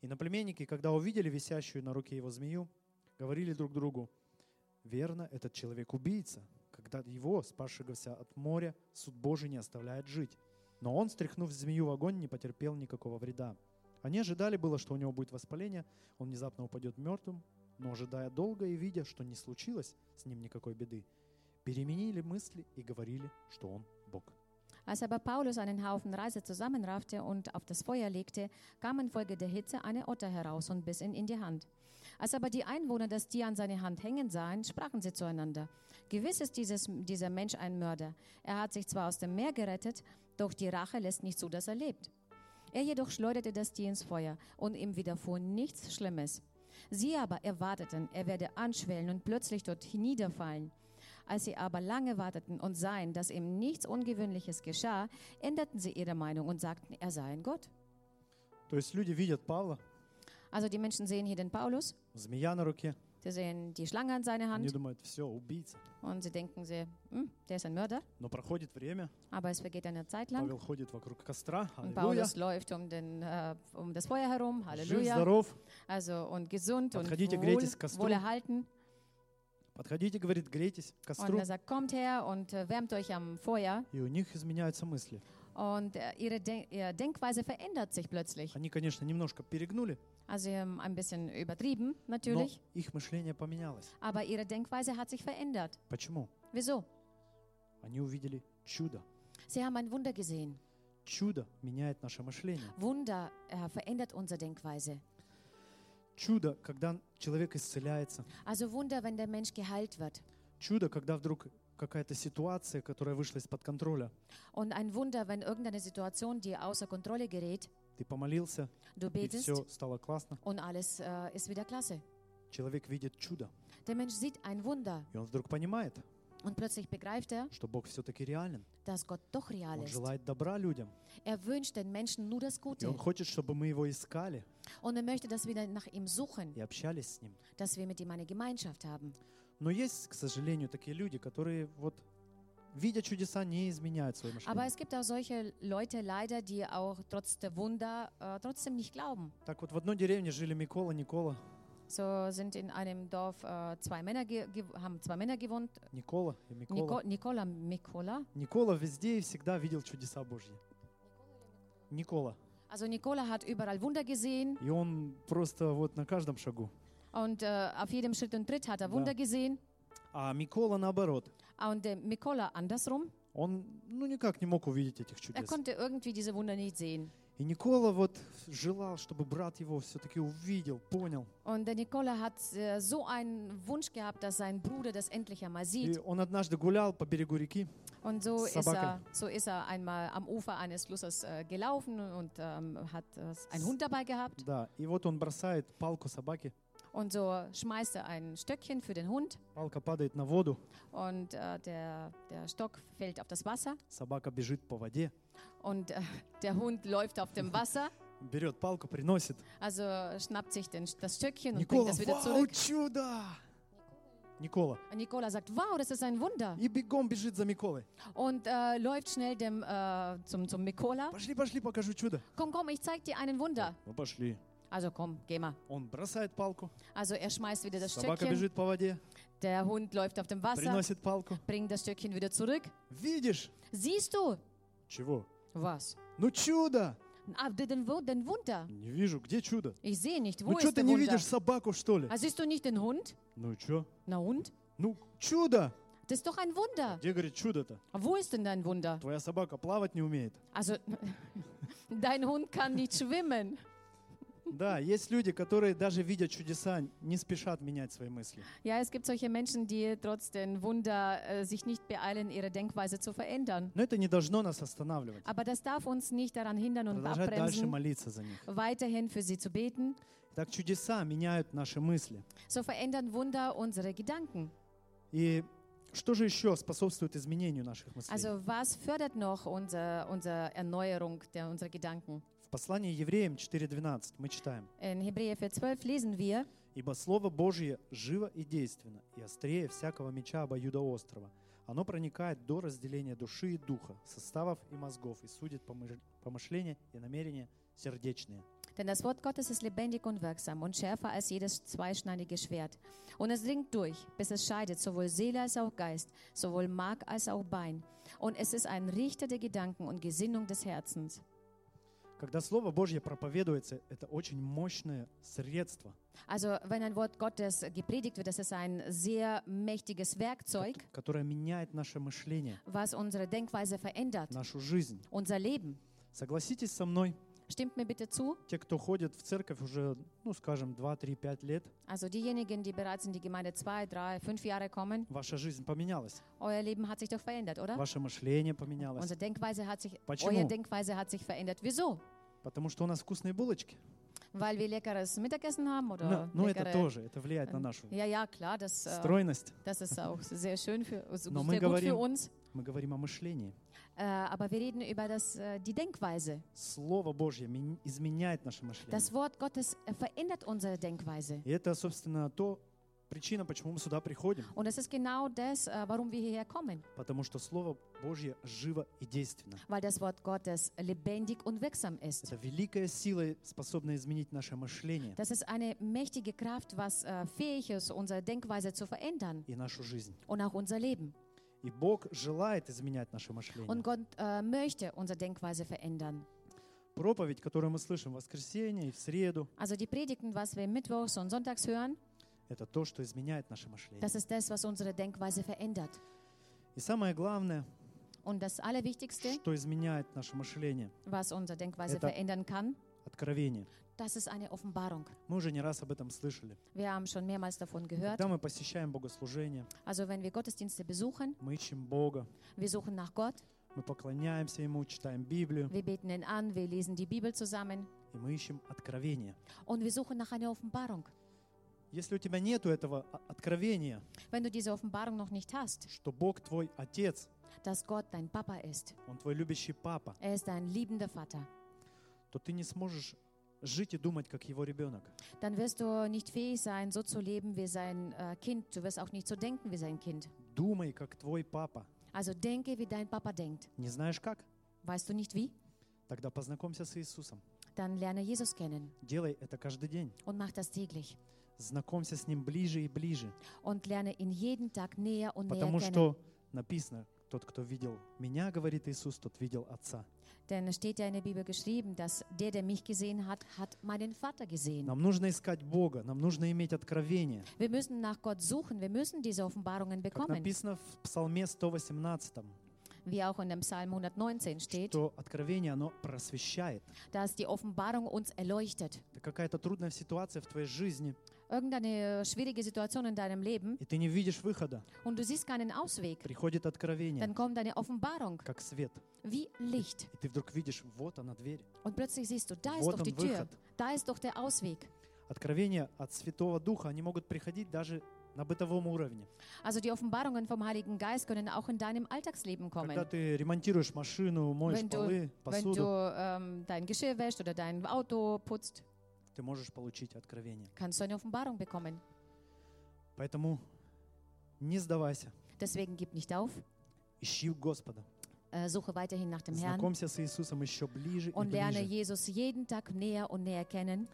Speaker 1: И наплеменники, когда увидели висящую на руке его змею, говорили друг другу, «Верно, этот человек убийца, когда его, спасшегося от моря, суд Божий не оставляет жить». Но он, стряхнув змею в огонь, не потерпел никакого вреда. Они ожидали было, что у него будет воспаление, он внезапно упадет мертвым, но ожидая долго и видя, что не случилось с ним никакой беды, переменили мысли и говорили, что он Бог.
Speaker 2: Als aber Paulus einen Haufen Reise zusammenraffte und auf das Feuer legte, kam infolge der Hitze eine Otter heraus und biss ihn in die Hand. Als aber die Einwohner das Tier an seine Hand hängen sahen, sprachen sie zueinander. Gewiss ist dieses, dieser Mensch ein Mörder. Er hat sich zwar aus dem Meer gerettet, doch die Rache lässt nicht zu, dass er lebt. Er jedoch schleuderte das Tier ins Feuer und ihm widerfuhr nichts Schlimmes. Sie aber erwarteten, er werde anschwellen und plötzlich dort niederfallen. Als sie aber lange warteten und sahen, dass ihm nichts Ungewöhnliches geschah, änderten sie ihre Meinung und sagten, er sei ein Gott.
Speaker 1: То есть люди видят Павла,
Speaker 2: Also die Menschen sehen hier den Paulus,
Speaker 1: змея на руке,
Speaker 2: sie sehen die Schlange an seiner
Speaker 1: они
Speaker 2: Hand
Speaker 1: думают, все, убийца.
Speaker 2: und sie denken, sie, hm, der ist ein Mörder.
Speaker 1: Но проходит время,
Speaker 2: Aber es vergeht eine Zeit lang
Speaker 1: Павел ходит вокруг костра,
Speaker 2: und
Speaker 1: аллилуйя,
Speaker 2: Paulus läuft um, den, äh, um das Feuer herum,
Speaker 1: жив,
Speaker 2: Halleluja,
Speaker 1: здоров.
Speaker 2: also und gesund und
Speaker 1: Подходите,
Speaker 2: wohl,
Speaker 1: грейтесь к костру.
Speaker 2: wohlerhalten.
Speaker 1: Подходите, говорит, грейтесь к
Speaker 2: Und
Speaker 1: костру.
Speaker 2: er sagt, kommt her und äh, wärmt euch am Feuer.
Speaker 1: И у них изменяются мысли.
Speaker 2: Und äh, ihre, Den ihre Denkweise verändert sich plötzlich.
Speaker 1: Они, конечно, немножко перегнули,
Speaker 2: Also sie haben ein bisschen übertrieben,
Speaker 1: но
Speaker 2: natürlich.
Speaker 1: их мышление поменялось.
Speaker 2: Aber ihre Denkweise hat sich verändert.
Speaker 1: Почему?
Speaker 2: Wieso?
Speaker 1: Они увидели чудо.
Speaker 2: Sie haben ein Wunder gesehen.
Speaker 1: Чудо меняет наше мышление.
Speaker 2: Wunder äh, verändert unsere Denkweise.
Speaker 1: Чудо, когда человек исцеляется.
Speaker 2: Also Wunder, wenn der Mensch geheilt wird.
Speaker 1: Чудо, когда вдруг какая-то ситуация, которая вышла из-под контроля.
Speaker 2: Und ein Wunder, wenn irgendeine Situation dir außer Kontrolle gerät,
Speaker 1: Ты помолился,
Speaker 2: du
Speaker 1: и
Speaker 2: betest
Speaker 1: все стало классно.
Speaker 2: und alles äh, ist wieder klasse.
Speaker 1: Человек видит чудо.
Speaker 2: Der Mensch sieht ein Wunder
Speaker 1: И он вдруг понимает,
Speaker 2: und plötzlich begreift er,
Speaker 1: что Бог все-таки реален.
Speaker 2: dass Gott doch real
Speaker 1: Он
Speaker 2: ist.
Speaker 1: желает добра людям.
Speaker 2: Er wünscht den Menschen nur das
Speaker 1: И
Speaker 2: Gute.
Speaker 1: Он хочет, чтобы мы Его искали
Speaker 2: Und er möchte, dass wir nach ihm suchen,
Speaker 1: и общались с Ним.
Speaker 2: dass wir mit ihm eine Gemeinschaft haben.
Speaker 1: Но есть, к сожалению, такие люди, которые вот, видя чудеса, не изменяют свое
Speaker 2: Aber
Speaker 1: мышление.
Speaker 2: es gibt auch solche Leute leider, die auch trotz der Wunder äh, trotzdem nicht glauben.
Speaker 1: Так вот, в одной деревне жили Микола, Никола,
Speaker 2: So sind in einem Dorf äh, zwei Männer haben zwei Männer gewohnt.
Speaker 1: Никола и Микола.
Speaker 2: Nicola Mikola.
Speaker 1: Никола везде и всегда видел чудеса Божьи. Никола.
Speaker 2: Also Nicola hat überall Wunder gesehen
Speaker 1: И он просто вот на каждом шагу.
Speaker 2: und äh, auf jedem Schritt und Tritt hat er. Wunder gesehen.
Speaker 1: А Микола наоборот.
Speaker 2: Und der Mikola andersrum,
Speaker 1: Он ну никак не мог увидеть этих
Speaker 2: er
Speaker 1: чудес.
Speaker 2: konnte irgendwie diese Wunder nicht sehen.
Speaker 1: И Никола вот желал, чтобы брат его все-таки увидел, понял.
Speaker 2: Und der Nikola hat äh, so einen Wunsch gehabt, dass sein Bruder das endlich einmal
Speaker 1: И
Speaker 2: sieht.
Speaker 1: он однажды гулял по берегу реки,
Speaker 2: Und so
Speaker 1: С
Speaker 2: ist,
Speaker 1: собакой.
Speaker 2: er, so ist er einmal am Ufer eines Flusses äh, gelaufen und ähm, hat äh, einen Hund dabei gehabt.
Speaker 1: да, и вот он бросает палку собаке,
Speaker 2: Und so schmeißt er ein Stöckchen für den Hund
Speaker 1: палка падает на воду,
Speaker 2: und äh, der, der Stock fällt auf das Wasser
Speaker 1: собака бежит по воде,
Speaker 2: und äh, der Hund läuft auf dem Wasser.
Speaker 1: берет палку, приносит.
Speaker 2: Also schnappt sich den, das Stöckchen und
Speaker 1: Никола,
Speaker 2: bringt es wieder
Speaker 1: вау,
Speaker 2: zurück.
Speaker 1: чудо! Никола.
Speaker 2: Und Nikola sagt, wow, das ist ein Wunder.
Speaker 1: И бегом бежит за Миколой.
Speaker 2: Und äh, läuft schnell dem, äh, zum, zum Mikola.
Speaker 1: Пошли, пошли, покажу чудо.
Speaker 2: Komm, komm, ich zeig dir einen Wunder.
Speaker 1: Ну пошли.
Speaker 2: Also komm, geh mal.
Speaker 1: Он бросает палку,
Speaker 2: Also er schmeißt wieder das
Speaker 1: собака
Speaker 2: Stöckchen.
Speaker 1: бежит по воде,
Speaker 2: Der Hund läuft auf dem Wasser,
Speaker 1: приносит палку.
Speaker 2: bringt das Stöckchen wieder zurück.
Speaker 1: Видишь?
Speaker 2: Siehst du?
Speaker 1: Чего?
Speaker 2: Was?
Speaker 1: Ну чудо!
Speaker 2: Ah, den, Wu- den Wunder.
Speaker 1: Не вижу, где чудо?
Speaker 2: Ich sehe nicht. Wo
Speaker 1: Ну что
Speaker 2: ist
Speaker 1: ты
Speaker 2: der
Speaker 1: не
Speaker 2: Wunder?
Speaker 1: видишь собаку, что ли?
Speaker 2: Ah, siehst du nicht den Hund?
Speaker 1: Ну что?
Speaker 2: Na und?
Speaker 1: Ну, чудо!
Speaker 2: Das ist doch ein Wunder.
Speaker 1: Где, говорит, чудо-то?
Speaker 2: Wo ist denn dein Wunder?
Speaker 1: Твоя собака плавать не умеет.
Speaker 2: Also, dein Hund kann nicht schwimmen.
Speaker 1: Да, есть люди, которые даже видя чудеса, не спешат менять свои мысли.
Speaker 2: Ja, es gibt solche Menschen, die trotz den Wunder äh, sich nicht beeilen, ihre Denkweise zu verändern.
Speaker 1: Но это не должно нас останавливать.
Speaker 2: Aber das darf uns nicht daran hindern und
Speaker 1: Продолжать дальше
Speaker 2: abbremsen,
Speaker 1: молиться за них.
Speaker 2: weiterhin für sie zu beten.
Speaker 1: Так чудеса меняют наши мысли.
Speaker 2: So verändern Wunder unsere Gedanken.
Speaker 1: И что же еще способствует изменению наших мыслей?
Speaker 2: Also was fördert noch unser, unsere Erneuerung der, unserer Gedanken?
Speaker 1: Послании Евреям 4.12 мы читаем.
Speaker 2: In Hebräer 4,12 lesen wir,
Speaker 1: «Ибо Слово Божье живо и действенно, и острее всякого меча обоюдоострого. Оно проникает до разделения души и духа, составов и мозгов, и судит помыш- помышления и намерения сердечные».
Speaker 2: denn das Wort Gottes ist lebendig und wirksam und schärfer als jedes zweischneidige Schwert. Und es dringt durch, bis es scheidet, sowohl Seele als auch Geist, sowohl Mark als auch Bein. Und es ist ein Richter der Gedanken und Gesinnung des Herzens.
Speaker 1: Когда Слово Божье проповедуется, это очень мощное средство,
Speaker 2: Also wenn ein Wort Gottes gepredigt wird, das ist ein sehr mächtiges Werkzeug,
Speaker 1: которое меняет наше мышление,
Speaker 2: was unsere Denkweise verändert,
Speaker 1: нашу жизнь.
Speaker 2: unser Leben.
Speaker 1: Согласитесь со мной,
Speaker 2: Stimmt mir bitte zu?
Speaker 1: те, кто ходит в церковь уже, ну, скажем, 2, 3, 5 лет,
Speaker 2: Also diejenigen, die bereits in die Gemeinde zwei, drei, fünf Jahre kommen,
Speaker 1: ваша жизнь поменялась,
Speaker 2: euer Leben hat sich doch verändert, oder?
Speaker 1: ваше мышление поменялось,
Speaker 2: Unsere Denkweise hat sich,
Speaker 1: Почему?
Speaker 2: eure Denkweise hat sich verändert. Wieso?
Speaker 1: Потому что у нас вкусные булочки.
Speaker 2: Weil wir leckeres Mittagessen haben
Speaker 1: Ну,
Speaker 2: oder
Speaker 1: ну, это
Speaker 2: leckere,
Speaker 1: тоже, это влияет на нашу
Speaker 2: Ja, ja, klar, das, äh,
Speaker 1: стройность.
Speaker 2: das ist auch sehr schön für,
Speaker 1: Но мы говорим-
Speaker 2: für uns.
Speaker 1: Мы говорим о мышлении.
Speaker 2: Äh, aber wir reden über das, äh, die Denkweise.
Speaker 1: Слово Божье мен- изменяет наше мышление.
Speaker 2: Das Wort Gottes äh, verändert unsere Denkweise.
Speaker 1: И это, собственно, то причина, почему мы сюда приходим.
Speaker 2: Und es ist genau das, äh, warum wir hierher kommen.
Speaker 1: Потому что Слово Божье живо и действенно.
Speaker 2: Weil das Wort Gottes lebendig und wirksam ist.
Speaker 1: Это великая сила, способная изменить наше мышление
Speaker 2: Das ist eine mächtige Kraft, was äh, fähig ist, unsere Denkweise zu verändern
Speaker 1: и нашу жизнь.
Speaker 2: und auch unser Leben.
Speaker 1: И Бог желает изменять наше мышление.
Speaker 2: Und Gott äh, möchte unsere Denkweise verändern.
Speaker 1: Проповедь, которую мы слышим в воскресенье и в среду,
Speaker 2: Also die Predigten, was wir mittwochs und sonntags hören,
Speaker 1: это то, что изменяет наше мышление.
Speaker 2: das ist das, was unsere Denkweise verändert.
Speaker 1: И самое главное,
Speaker 2: Und das Allerwichtigste,
Speaker 1: что изменяет наше мышление,
Speaker 2: was unsere Denkweise
Speaker 1: Это-
Speaker 2: verändern kann,
Speaker 1: откровение.
Speaker 2: das ist eine Offenbarung.
Speaker 1: Мы уже не раз об этом слышали.
Speaker 2: Wir haben schon mehrmals davon gehört.
Speaker 1: Когда мы посещаем богослужение,
Speaker 2: Also wenn wir Gottesdienste besuchen,
Speaker 1: мы ищем Бога,
Speaker 2: wir suchen nach Gott,
Speaker 1: мы поклоняемся Ему, читаем Библию,
Speaker 2: wir beten ihn an, wir lesen die Bibel zusammen
Speaker 1: и мы ищем откровение.
Speaker 2: und wir suchen nach einer Offenbarung.
Speaker 1: Если у тебя нету этого откровения,
Speaker 2: Wenn du diese Offenbarung noch nicht hast,
Speaker 1: что Бог твой Отец,
Speaker 2: dass Gott dein Papa ist,
Speaker 1: Он твой любящий Папа,
Speaker 2: er ist dein liebender Vater,
Speaker 1: то ты не сможешь жить и думать, как Его ребенок.
Speaker 2: dann wirst du nicht fähig sein, so zu leben wie sein äh, Kind. Du wirst auch nicht so denken wie sein Kind.
Speaker 1: Думай, как твой Папа.
Speaker 2: Also denke, wie dein Papa denkt.
Speaker 1: Не знаешь как?
Speaker 2: Weißt du nicht wie?
Speaker 1: Тогда познакомься с Иисусом.
Speaker 2: Dann lerne Jesus kennen
Speaker 1: Делай это каждый день.
Speaker 2: und mach das täglich.
Speaker 1: Знакомься с Ним ближе и ближе.
Speaker 2: Und lerne ihn jeden Tag näher und näher
Speaker 1: Потому
Speaker 2: kennen.
Speaker 1: что написано, тот, кто видел меня, говорит Иисус, тот видел Отца.
Speaker 2: Denn steht ja in der Bibel geschrieben, dass der, der mich gesehen hat, hat meinen Vater gesehen.
Speaker 1: Нам нужно искать Бога, нам нужно иметь откровение.
Speaker 2: Wir müssen nach Gott suchen, wir müssen diese Offenbarungen
Speaker 1: Как
Speaker 2: bekommen.
Speaker 1: написано в Псалме 118,
Speaker 2: wie auch in dem Psalm 119 steht, dass die Offenbarung uns erleuchtet.
Speaker 1: Это какая-то трудная ситуация в твоей жизни,
Speaker 2: Irgendeine schwierige Situation in deinem Leben
Speaker 1: и ты не видишь выхода.
Speaker 2: und du siehst keinen Ausweg,
Speaker 1: Приходит откровение,
Speaker 2: dann kommt eine Offenbarung
Speaker 1: как свет.
Speaker 2: wie Licht.
Speaker 1: И ты вдруг видишь, вот она дверь.
Speaker 2: Und plötzlich siehst du, da ist
Speaker 1: Вот
Speaker 2: doch die
Speaker 1: он
Speaker 2: Tür,
Speaker 1: выход.
Speaker 2: da ist doch der Ausweg.
Speaker 1: Откровения от Святого Духа, они могут приходить даже на бытовом уровне.
Speaker 2: Also die Offenbarungen vom Heiligen Geist können auch in deinem Alltagsleben kommen.
Speaker 1: Когда ты ремонтируешь машину, моешь
Speaker 2: Wenn du,
Speaker 1: полы,
Speaker 2: wenn
Speaker 1: посуду,
Speaker 2: du ähm, dein Geschirr wäschst oder dein Auto putzt,
Speaker 1: ты можешь получить откровение.
Speaker 2: kannst du eine Offenbarung bekommen.
Speaker 1: Поэтому не сдавайся.
Speaker 2: Deswegen gib nicht auf,
Speaker 1: Ищи Господа.
Speaker 2: äh, suche weiterhin nach dem Herrn
Speaker 1: Знакомься с Иисусом еще ближе и
Speaker 2: und lerne
Speaker 1: ближе.
Speaker 2: Jesus jeden Tag näher und näher kennen.